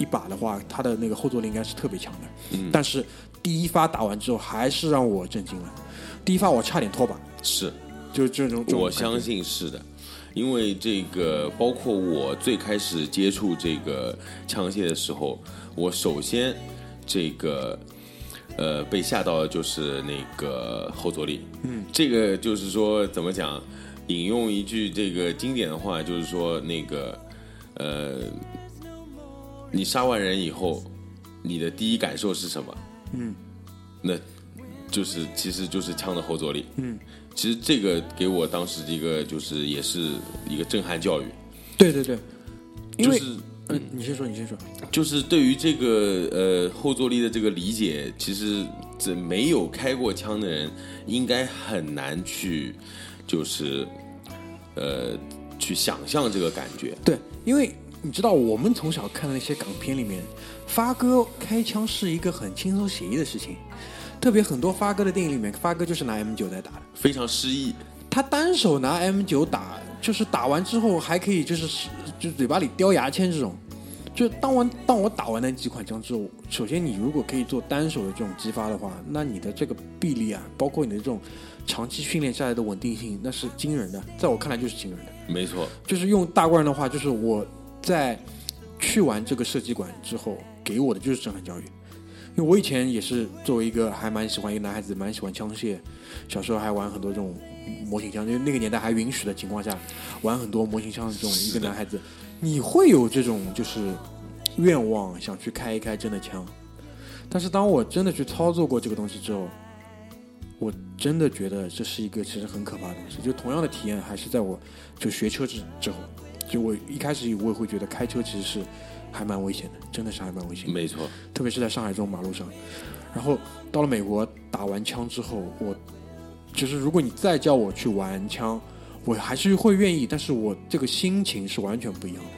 一把的话，它的那个后坐力应该是特别强的。
嗯
但是第一发打完之后，还是让我震惊了。第一发我差点脱靶，
是，
就是这种。
我相信是的，因为这个包括我最开始接触这个枪械的时候，我首先这个呃被吓到的就是那个后坐力，嗯，这个就是说怎么讲，引用一句这个经典的话，就是说那个呃，你杀完人以后，你的第一感受是什么？
嗯，
那就是其实就是枪的后坐力。嗯，其实这个给我当时一个就是也是一个震撼教育，
对对对，因为、
就是
嗯，你先说，你先说。
就是对于这个呃后坐力的这个理解，其实这没有开过枪的人应该很难去就是呃去想象这个感觉。
对，因为你知道，我们从小看的那些港片里面，发哥开枪是一个很轻松写意的事情，特别很多发哥的电影里面，发哥就是拿 M 九在打的。
非常诗意，
他单手拿 M 九打，就是打完之后还可以就是就嘴巴里叼牙签这种。就当我当我打完那几款枪之后，首先你如果可以做单手的这种击发的话，那你的这个臂力啊，包括你的这种长期训练下来的稳定性，那是惊人的。在我看来就是惊人的。
没错，
就是用大官人的话，就是我在去完这个射击馆之后，给我的就是震撼教育。因为我以前也是作为一个还蛮喜欢一个男孩子，蛮喜欢枪械，小时候还玩很多这种模型枪，就是那个年代还允许的情况下，玩很多模型枪的这种一个男孩子，你会有这种就是愿望想去开一开真的枪。但是当我真的去操作过这个东西之后，我真的觉得这是一个其实很可怕的东西。就同样的体验，还是在我就学车之之后，就我一开始我也会觉得开车其实是还蛮危险的，真的是还蛮危险的。
没错，
特别是在上海这种马路上。然后到了美国打完枪之后，我就是如果你再叫我去玩枪，我还是会愿意，但是我这个心情是完全不一样的。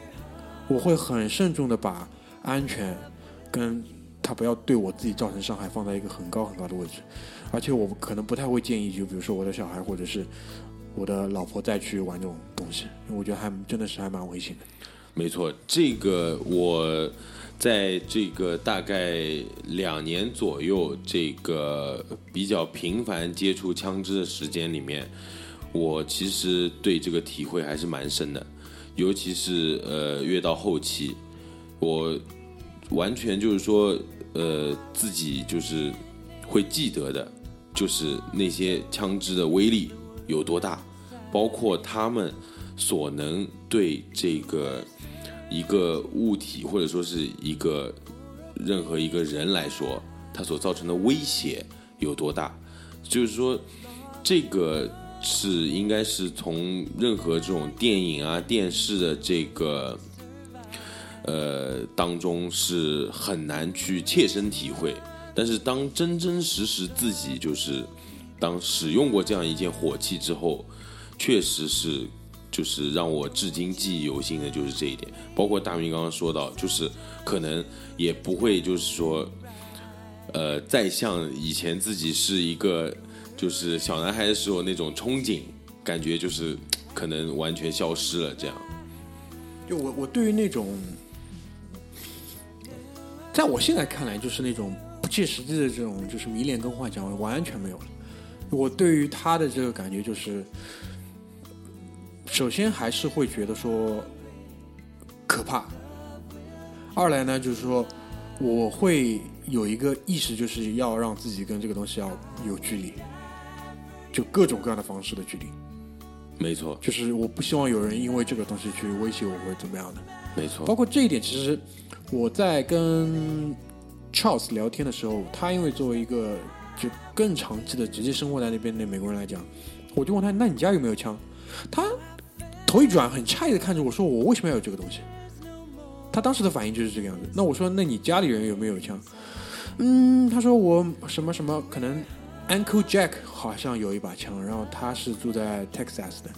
我会很慎重的把安全跟他不要对我自己造成伤害放在一个很高很高的位置，而且我可能不太会建议，就比如说我的小孩或者是我的老婆再去玩这种东西，我觉得还真的是还蛮危险的。
没错，这个我在这个大概两年左右，这个比较频繁接触枪支的时间里面，我其实对这个体会还是蛮深的，尤其是呃越到后期，我完全就是说呃自己就是会记得的，就是那些枪支的威力有多大，包括他们所能对这个一个物体或者说是一个任何一个人来说，他所造成的威胁有多大？就是说，这个是应该是从任何这种电影啊、电视的这个呃当中是很难去切身体会。但是当真真实实自己就是当使用过这样一件火器之后，确实是就是让我至今记忆犹新的就是这一点。包括大明刚刚说到，就是可能也不会就是说，呃，再像以前自己是一个就是小男孩的时候那种憧憬，感觉就是可能完全消失了这样。
就我我对于那种，在我现在看来，就是那种不切实际的这种，就是迷恋跟幻想，完全没有了。我对于他的这个感觉就是，首先还是会觉得说可怕，二来呢就是说我会有一个意识，就是要让自己跟这个东西要有距离，就各种各样的方式的距离。
没错，
就是我不希望有人因为这个东西去威胁我或者怎么样的。
没错，
包括这一点，其实我在跟 Charles 聊天的时候，他因为作为一个就更长期的直接生活在那边的美国人来讲，我就问他：“那你家有没有枪？”他头一转，很诧异的看着我说：“我为什么要有这个东西？”他当时的反应就是这个样子。那我说：“那你家里人有没有枪？”嗯，他说我什么什么，可能 Uncle Jack 好像有一把枪，然后他是住在 Texas 的，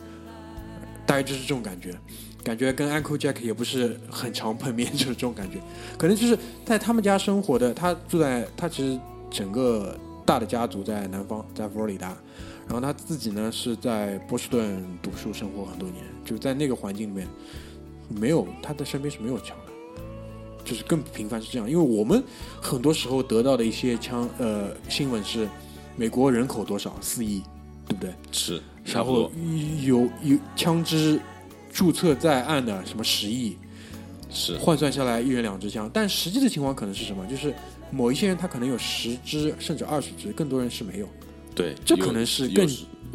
大概就是这种感觉。感觉跟 Uncle Jack 也不是很常碰面，就是这种感觉。可能就是在他们家生活的，他住在他其实整个大的家族在南方，在佛罗里达，然后他自己呢是在波士顿读书生活很多年，就在那个环境里面，没有他的身边是没有枪的，就是更频繁是这样。因为我们很多时候得到的一些枪呃新闻是，美国人口多少四亿，对不对？
是
然后，有有枪支注册在案的什么十亿，
是
换算下来一人两支枪，但实际的情况可能是什么？就是某一些人他可能有十只甚至二十只，更多人是没有，
对，
这可能是更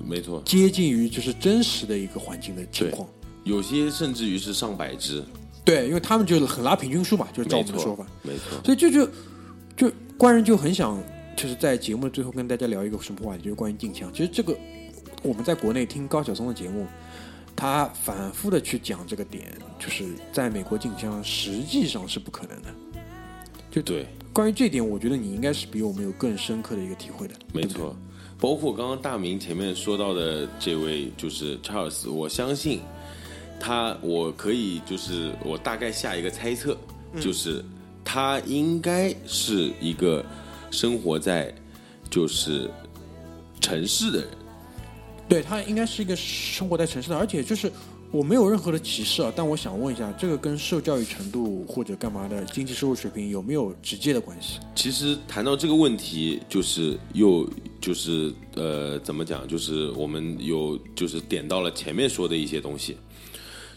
没错，
接近于就是真实的一个环境的情况。
有些甚至于是上百只，
对，因为他们就是很拉平均数嘛，就是照我们的说法，，
没错，
所以这就就官人就很想就是在节目的最后跟大家聊一个什么话题，就是关于禁枪。其实这个我们在国内听高晓松的节目，他反复的去讲这个点，就是在美国禁枪实际上是不可能的。就
对，
关于这点，我觉得你应该是比我们有更深刻的一个体会的。
没错。包括刚刚大明前面说到的这位就是 Charles，我相信他，我可以就是我大概下一个猜测，就是他应该是一个生活在就是城市的人。
对他应该是一个生活在城市的，而且就是我没有任何的歧视啊，但我想问一下，这个跟受教育程度或者干嘛的经济收入水平有没有直接的关系？
其实谈到这个问题，就是又就是呃，怎么讲？就是我们有就是点到了前面说的一些东西，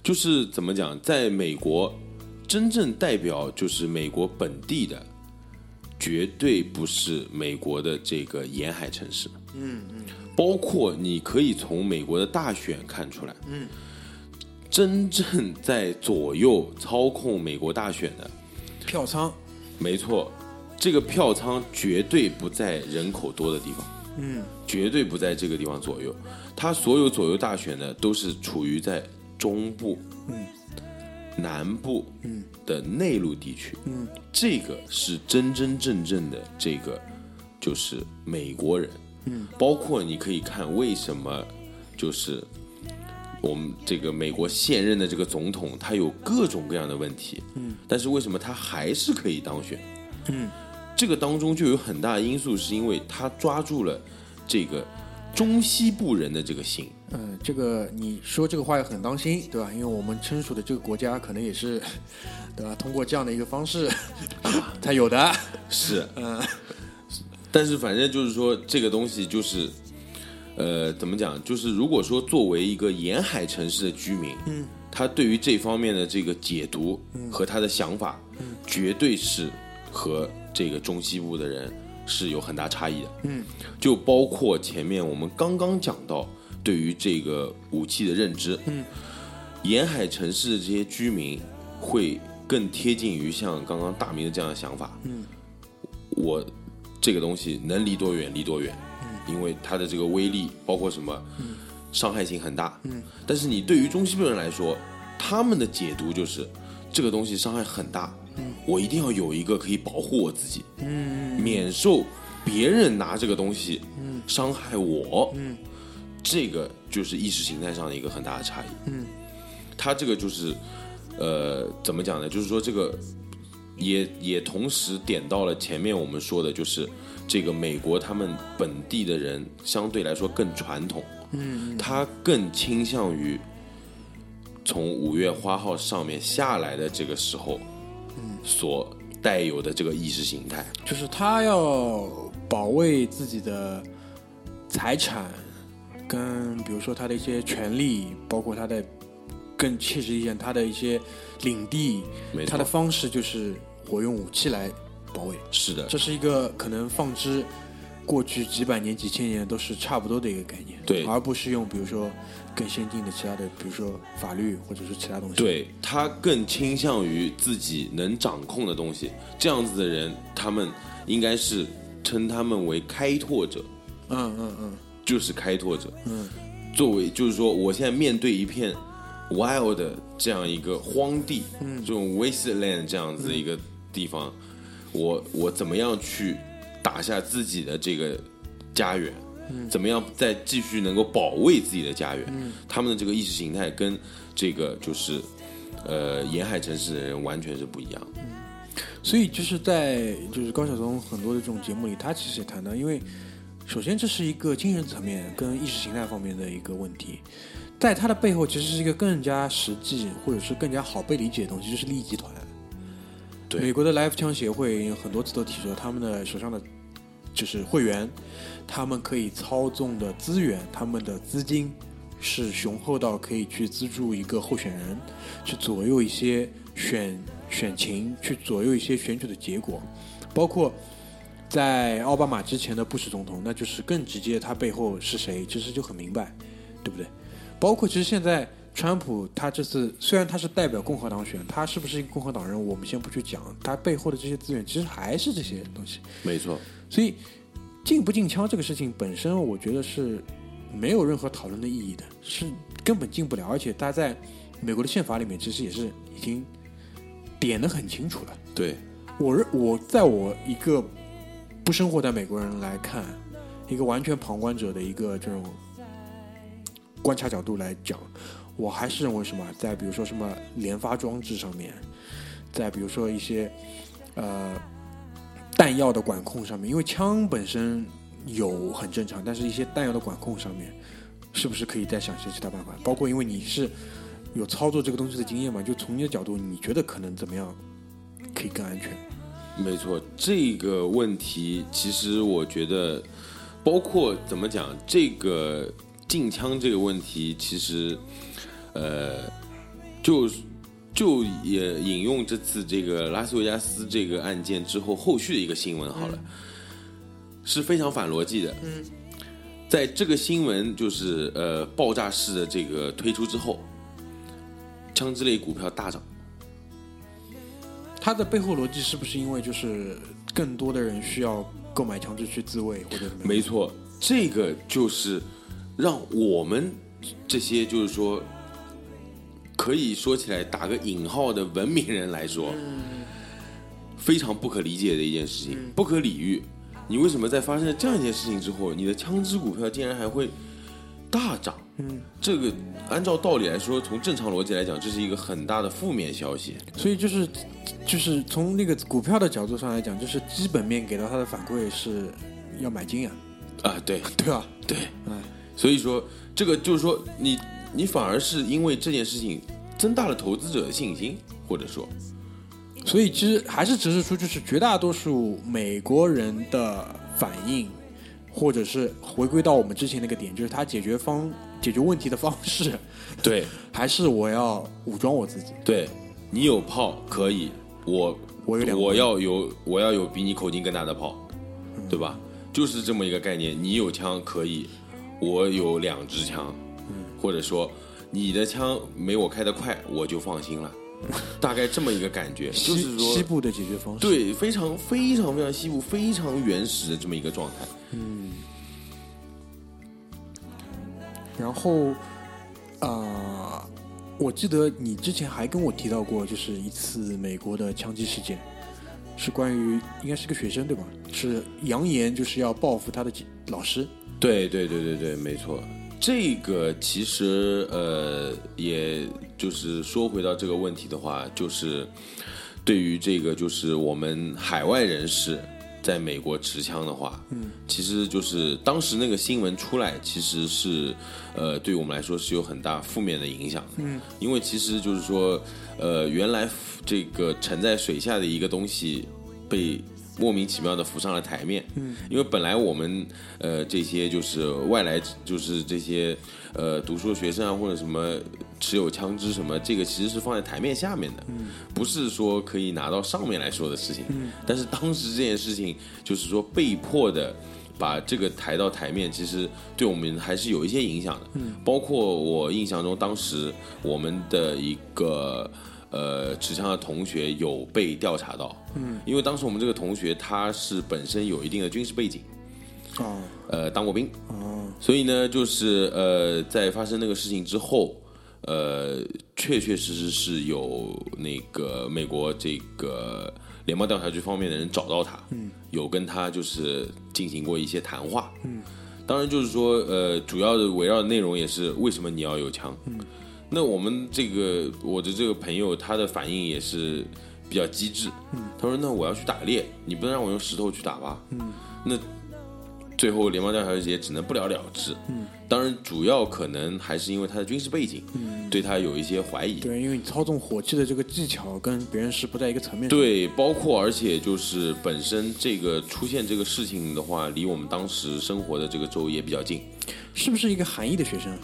就是怎么讲，在美国真正代表就是美国本地的，绝对不是美国的这个沿海城市。嗯嗯，包括你可以从美国的大选看出来。嗯。真正在左右操控美国大选的，
票仓，
没错，这个票仓绝对不在人口多的地方，
嗯，
绝对不在这个地方左右。它所有左右大选呢，都是处于在中部、
嗯、
南部、
嗯。
的内陆地区，
嗯，
这个是真真正正的这个就是美国人，
嗯，
包括你可以看为什么就是。我们这个美国现任的这个总统，他有各种各样的问题，
嗯，
但是为什么他还是可以当选？
嗯，
这个当中就有很大的因素，是因为他抓住了这个中西部人的这个心。
嗯，这个你说这个话也很当心，对吧？因为我们称属的这个国家可能也是，对吧？通过这样的一个方式 他有的。
是，
嗯，
但是反正就是说，这个东西就是，呃，怎么讲？就是如果说作为一个沿海城市的居民，
嗯，
他对于这方面的这个解读和他的想法，
嗯。
绝对是和这个中西部的人是有很大差异的。
嗯，
就包括前面我们刚刚讲到，对于这个武器的认知，嗯，沿海城市的这些居民会更贴近于像刚刚大明的这样的想法，嗯，我这个东西能离多远离多远，嗯，因为它的这个威力包括什么，嗯，伤害性很大，嗯，但是你对于中西部人来说，他们的解读就是这个东西伤害很大，嗯，我一定要有一个可以保护我自己，嗯，免受别人拿这个东西，嗯，伤害我，嗯，这个就是意识形态上的一个很大的差异，嗯，他这个就是，呃，怎么讲呢？就是说这个也也同时点到了前面我们说的，就是这个美国他们本地的人相对来说更传统，嗯，他更倾向于从五月花号上面下来的这个时候，嗯，所带有的这个意识形态，
就是他要保卫自己的财产，跟比如说他的一些权利，包括他的更切实一点，他的一些领地他的方式就是我用武器来保卫。
是的，
这是一个可能放之过去几百年、几千年都是差不多的一个概念，
对
而不是用比如说更先进的其他的，比如说法律或者是其他东西。，
对他更倾向于自己能掌控的东西，这样子的人，他们应该是称他们为开拓者，
嗯嗯嗯，
就是开拓者。嗯，作为就是说，我现在面对一片 wild 的这样一个荒地，嗯，这种 wasteland 这样子一个地方，我我怎么样去打下自己的这个家园？怎么样再继续能够保卫自己的家园？他们的这个意识形态跟这个就是呃沿海城市的人完全是不一样。
所以就是在就是高晓松很多的这种节目里，他其实也谈到，因为首先这是一个精神层面跟意识形态方面的一个问题，在他的背后其实是一个更加实际或者是更加好被理解的东西，就是利益集团。美国的来福枪协会很多次都提出，他们的手上的就是会员，他们可以操纵的资源，他们的资金是雄厚到可以去资助一个候选人，去左右一些选选情，去左右一些选举的结果，包括在奥巴马之前的布什总统，那就是更直接，他背后是谁，其实就很明白，对不对？包括其实现在川普他这次虽然他是代表共和党选，他是不是一个共和党人，我们先不去讲，他背后的这些资源其实还是这些东西。
没错，
所以进不进枪这个事情本身，我觉得是没有任何讨论的意义的，是根本进不了。而且他在美国的宪法里面其实也是已经点得很清楚了。
对，
我认我在我一个不生活在美国人来看，一个完全旁观者的一个这种观察角度来讲，我还是认为什么，在比如说什么连发装置上面，在比如说一些呃弹药的管控上面，因为枪本身有很正常，但是一些弹药的管控上面，是不是可以再想些其他办法？包括因为你是有操作这个东西的经验嘛，就从你的角度，你觉得可能怎么样可以更安全？
没错，这个问题其实我觉得，包括怎么讲，这个禁枪这个问题，其实，呃，就就也引用这次这个拉斯维加斯这个案件之后后续的一个新闻好了，是非常反逻辑的。嗯，在这个新闻就是呃爆炸式的这个推出之后，枪支类股票大涨。
它的背后逻辑是不是因为就是更多的人需要购买枪支去自卫或者怎么？
没错，这个就是让我们这些就是说，可以说起来打个引号的文明人来说，非常不可理解的一件事情，不可理喻。你为什么在发生了这样一件事情之后，你的枪支股票竟然还会大涨？嗯，这个按照道理来说，从正常逻辑来讲，这是一个很大的负面消息。
所以就是就是从那个股票的角度上来讲，就是基本面给到他的反馈是要买进啊，
啊，对
对吧？
对，
嗯，
所以说这个就是说，你你反而是因为这件事情增大了投资者的信心，或者说，
所以其实还是折射出就是绝大多数美国人的反应，或者是回归到我们之前那个点，就是他解决方解决问题的方式，
对
还是我要武装我自己。
对，你有炮可以，我
我有两
我要有我要有比你口径更大的炮，对吧？就是这么一个概念。你有枪可以，我有两支枪，或者说你的枪没我开的快，我就放心了，大概这么一个感觉，就是说
西部的解决方式。，
对，非常非常非常西部、非常原始的这么一个状态。
嗯然后啊、我记得你之前还跟我提到过，就是一次美国的枪击事件，是关于应该是个学生对吧？是扬言就是要报复他的老师。
对对对对对，没错。这个其实呃，也就是说回到这个问题的话，就是对于这个就是我们海外人士在美国持枪的话，嗯，其实就是当时那个新闻出来，其实是呃，对我们来说是有很大负面的影响的，嗯，因为其实就是说，呃，原来这个沉在水下的一个东西被莫名其妙的浮上了台面。嗯，因为本来我们呃这些就是外来就是这些呃读书的学生啊或者什么持有枪支什么，这个其实是放在台面下面的，不是说可以拿到上面来说的事情。但是当时这件事情就是说被迫的。把这个抬到台面，其实对我们还是有一些影响的。嗯，包括我印象中，当时我们的一个呃持枪的同学有被调查到。嗯，因为当时我们这个同学他是本身有一定的军事背景，
哦。
呃，当过兵，
哦，
所以呢，就是呃，在发生那个事情之后，呃，确确实实是有那个美国这个联邦调查局方面的人找到他，嗯，有跟他就是进行过一些谈话，嗯，当然就是说，呃，主要的围绕的内容也是为什么你要有枪，嗯，那我们这个我的这个朋友他的反应也是比较机智，嗯，他说那我要去打猎，你不能让我用石头去打吧，嗯，那最后联邦调查局也只能不了了之。嗯，当然主要可能还是因为他的军事背景，嗯，对他有一些怀疑。
对，因为你操纵火器的这个技巧跟别人是不在一个层面上。，
对，包括而且就是本身这个出现这个事情的话，离我们当时生活的这个州也比较近。
是不是一个韩裔的学生？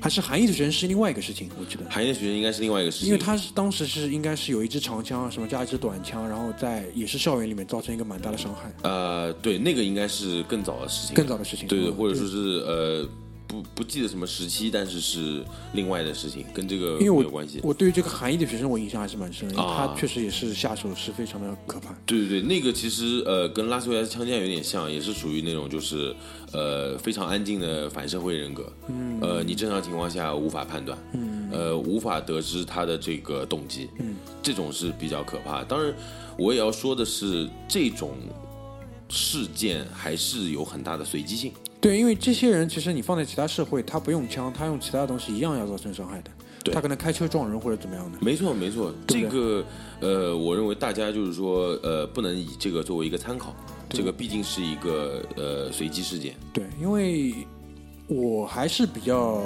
还是韩裔的学生是另外一个事情？我记得。
韩裔的学生应该是另外一个事情，
因为他是当时是应该是有一支长枪，什么加一支短枪，然后在也是校园里面造成一个蛮大的伤害，
呃，对，那个应该是更早的事情，
更早的事情。
对对，
嗯
或者说是呃，不不记得什么时期，但是是另外的事情，跟这个
因为我
没有关系。
我对于这个韩裔的学生我印象还是蛮深的，因为
啊
他确实也是下手是非常的可怕。
对对对，那个其实呃跟拉斯维加斯枪击案有点像，也是属于那种就是呃非常安静的反社会人格。嗯，呃，你正常情况下无法判断，嗯，呃，无法得知他的这个动机，嗯，这种是比较可怕。当然，我也要说的是，这种事件还是有很大的随机性。
对，因为这些人其实你放在其他社会，他不用枪，他用其他的东西一样要造成伤害的。
对
他可能开车撞人或者怎么样的。
没错，没错，这个呃，我认为大家就是说呃，不能以这个作为一个参考，这个毕竟是一个呃随机事件。
对，因为我还是比较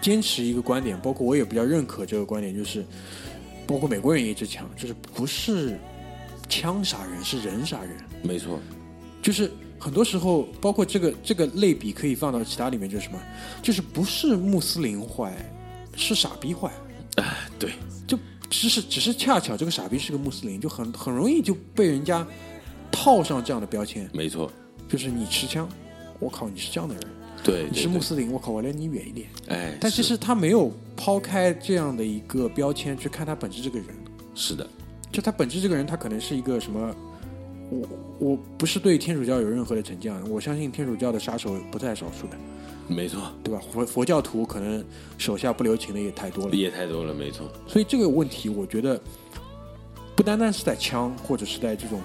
坚持一个观点，包括我也比较认可这个观点，就是包括美国人也一直强，就是不是枪杀人，是人杀人。
没错，
就是很多时候，包括这个这个类比可以放到其他里面，就是什么？就是不是穆斯林坏，是傻逼坏。
哎，对，
就只是只是恰巧这个傻逼是个穆斯林，就很很容易就被人家套上这样的标签，
没错，
就是你持枪，我靠，你是这样的人。
对，
你是穆斯林，我靠，我离你远一点。
哎，
但其实他没有抛开这样的一个标签去看他本质这个人，
是的，
就他本质这个人，他可能是一个什么？我我不是对天主教有任何的成见，我相信天主教的杀手不在少数的，
没错，
对吧？佛佛教徒可能手下不留情的也太多了，
也太多了，没错，
所以这个问题，我觉得不单单是在枪或者是在这种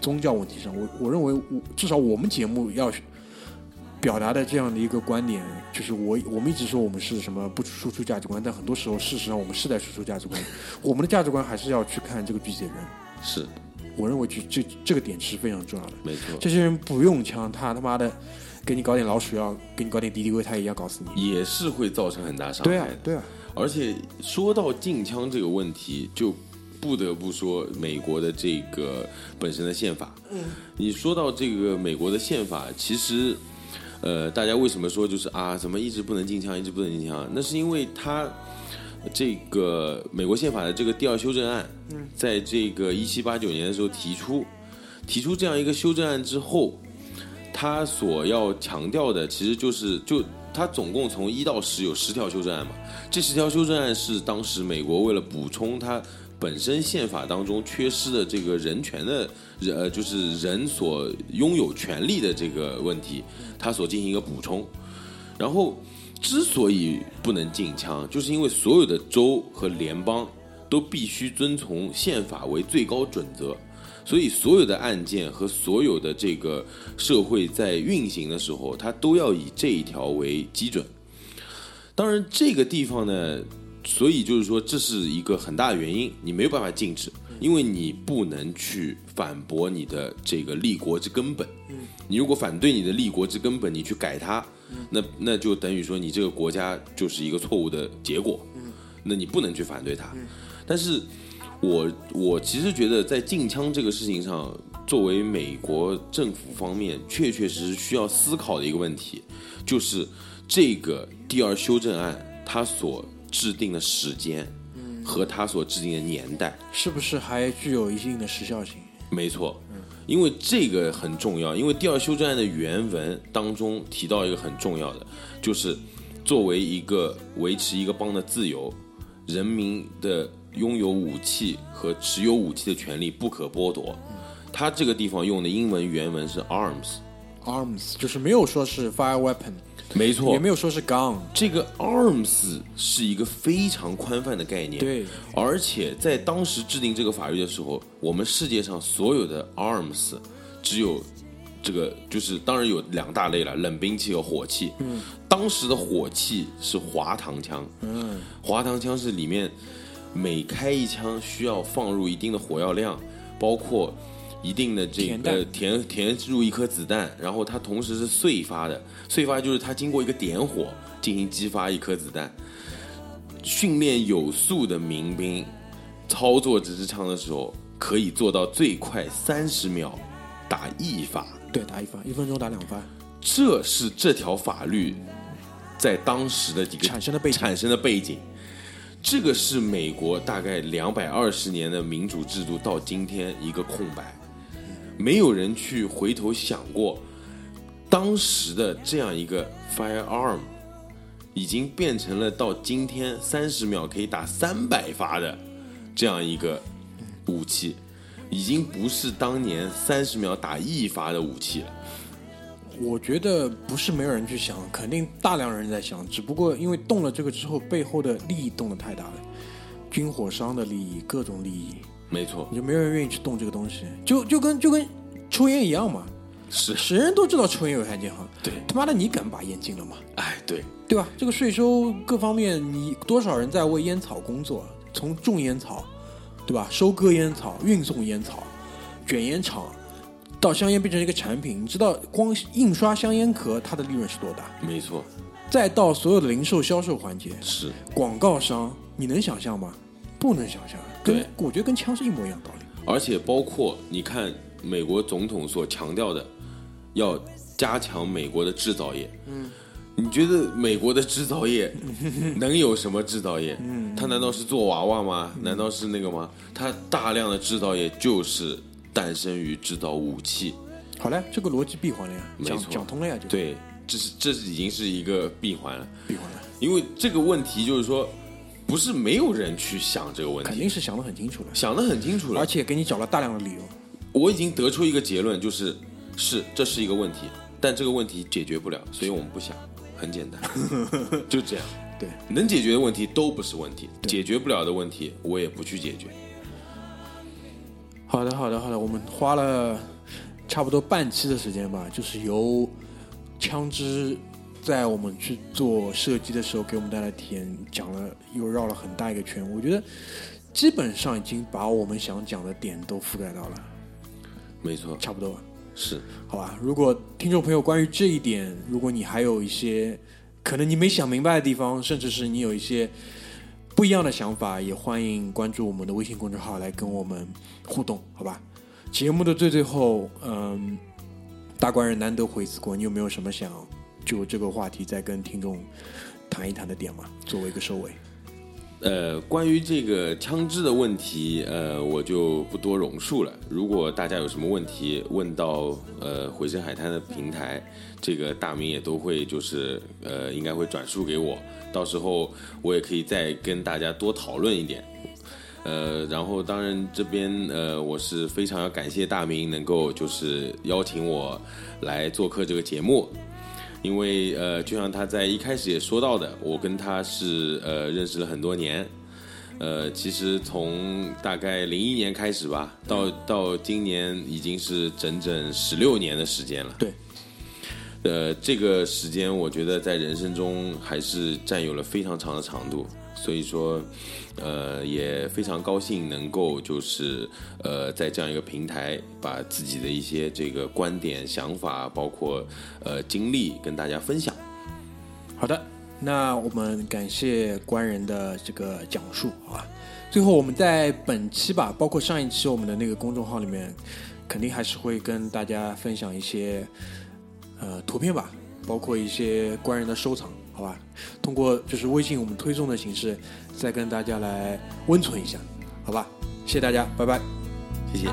宗教问题上，我我认为我至少我们节目要表达的这样的一个观点，就是我我们一直说我们是什么不输出价值观，但很多时候事实上我们是在输出价值观，我们的价值观还是要去看这个具体的人。
是
我认为这这这个点是非常重要的。
没错，
这些人不用枪，他他妈的给你搞点老鼠药，给你搞点敌敌畏，他也要搞死你。
也是会造成很大伤
对啊
害。，
对啊，
而且说到禁枪这个问题，就不得不说美国的这个本身的宪法。嗯，你说到这个美国的宪法，其实，呃，大家为什么说就是啊，怎么一直不能禁枪，一直不能禁枪？那是因为它这个美国宪法的这个第二修正案，在这个一七八九年的时候提出，提出这样一个修正案之后。他所要强调的其实就是就他总共从一到十有十条修正案嘛，这十条修正案是当时美国为了补充它本身宪法当中缺失的这个人权的人呃就是人所拥有权利的这个问题，他所进行一个补充。然后之所以不能禁枪，就是因为所有的州和联邦都必须遵从宪法为最高准则。所以，所有的案件和所有的这个社会在运行的时候，它都要以这一条为基准。当然，这个地方呢，所以就是说，这是一个很大的原因，你没有办法禁止，因为你不能去反驳你的这个立国之根本。你如果反对你的立国之根本，你去改它，那那就等于说你这个国家就是一个错误的结果。那你不能去反对它，但是。我我其实觉得，在禁枪这个事情上，作为美国政府方面，确确实实需要思考的一个问题，就是这个第二修正案它所制定的时间，和它所制定的年代，
是不是还具有一定的时效性？
没错，因为这个很重要，因为第二修正案的原文当中提到一个很重要的，就是作为一个维持一个邦的自由，人民的。拥有武器和持有武器的权利不可剥夺。他这个地方用的英文原文是 arms，arms
就是没有说是 fire weapon，
没错，
也没有说是 gun。
这个 arms 是一个非常宽泛的概念，
对。
而且在当时制定这个法律的时候，我们世界上所有的 arms 只有这个，就是当然有两大类了，冷兵器和火器。嗯。当时的火器是滑膛枪，嗯，滑膛枪是里面。每开一枪需要放入一定的火药量，包括一定的这个填填入一颗子弹，然后它同时是碎发的，碎发就是它经过一个点火进行激发一颗子弹。训练有素的民兵操作这支枪的时候，可以做到最快三十秒打一发，
对，打一发，一分钟打两发。
这是这条法律在当时的几个
产生的背景
产生的背景。这个是美国大概两百二十年的民主制度到今天一个空白，没有人去回头想过，当时的这样一个 firearm 已经变成了到今天三十秒可以打三百发的这样一个武器，已经不是当年三十秒打一发的武器了。
我觉得不是没有人去想，肯定大量人在想，只不过因为动了这个之后，背后的利益动的太大了，军火商的利益，各种利益，
没错，
你就没有人愿意去动这个东西，就就跟就跟抽烟一样嘛，
是，
是人都知道抽烟有害健康，
对，
他妈的你敢把烟禁了吗？
哎，对，
对吧？这个税收各方面，你多少人在为烟草工作，从种烟草，对吧？收割烟草，运送烟草，卷烟厂。到香烟变成一个产品，你知道光印刷香烟壳它的利润是多大？
没错。
再到所有的零售销售环节，
是
广告商，你能想象吗？不能想象。
对，
我觉得跟枪是一模一样道理。
而且包括你看，美国总统所强调的，要加强美国的制造业。嗯。你觉得美国的制造业 能有什么制造业？嗯。他难道是做娃娃吗？难道是那个吗？他大量的制造业就是。诞生于制造武器，
好嘞，这个逻辑闭环了呀，讲讲通了呀，就
对，这是这是已经是一个闭环了，
闭环了。
因为这个问题就是说，不是没有人去想这个问题，
肯定是想得很清楚了，
想得很清楚了，
而且给你找了大量的理由。
我已经得出一个结论，就是是这是一个问题，但这个问题解决不了，所以我们不想，很简单，就这样。
对，
能解决的问题都不是问题，解决不了的问题我也不去解决。
好的，好的，好的。我们花了差不多半期的时间吧，就是由枪支在我们去做设计的时候给我们带来体验，讲了又绕了很大一个圈。我觉得基本上已经把我们想讲的点都覆盖到了。
没错，
差不多吧。
是，
好吧。如果听众朋友关于这一点，如果你还有一些可能你没想明白的地方，甚至是你有一些。不一样的想法，也欢迎关注我们的微信公众号来跟我们互动，好吧？节目的最最后，嗯，大官人难得回一次国，你有没有什么想就这个话题再跟听众谈一谈的点吗？作为一个收尾，
呃，关于这个枪支的问题，呃，我就不多赘述了。如果大家有什么问题问到呃回声海滩的平台，这个大明也都会就是呃应该会转述给我，到时候我也可以再跟大家多讨论一点。呃，然后当然这边呃我是非常要感谢大明能够就是邀请我来做客这个节目。因为呃，就像他在一开始也说到的，我跟他是呃认识了很多年，呃，其实从大概零一年开始吧，到到今年已经是整整十六年的时间了。
对，
呃，这个时间我觉得在人生中还是占有了非常长的长度，所以说，呃，也非常高兴能够就是呃在这样一个平台，把自己的一些这个观点、想法，包括呃经历跟大家分享。
好的，那我们感谢官人的这个讲述，好吧？最后我们在本期吧，包括上一期我们的那个公众号里面，肯定还是会跟大家分享一些呃图片吧，包括一些官人的收藏，好吧通过就是微信我们推送的形式再跟大家来温存一下好吧？谢谢大家拜拜。
谢谢。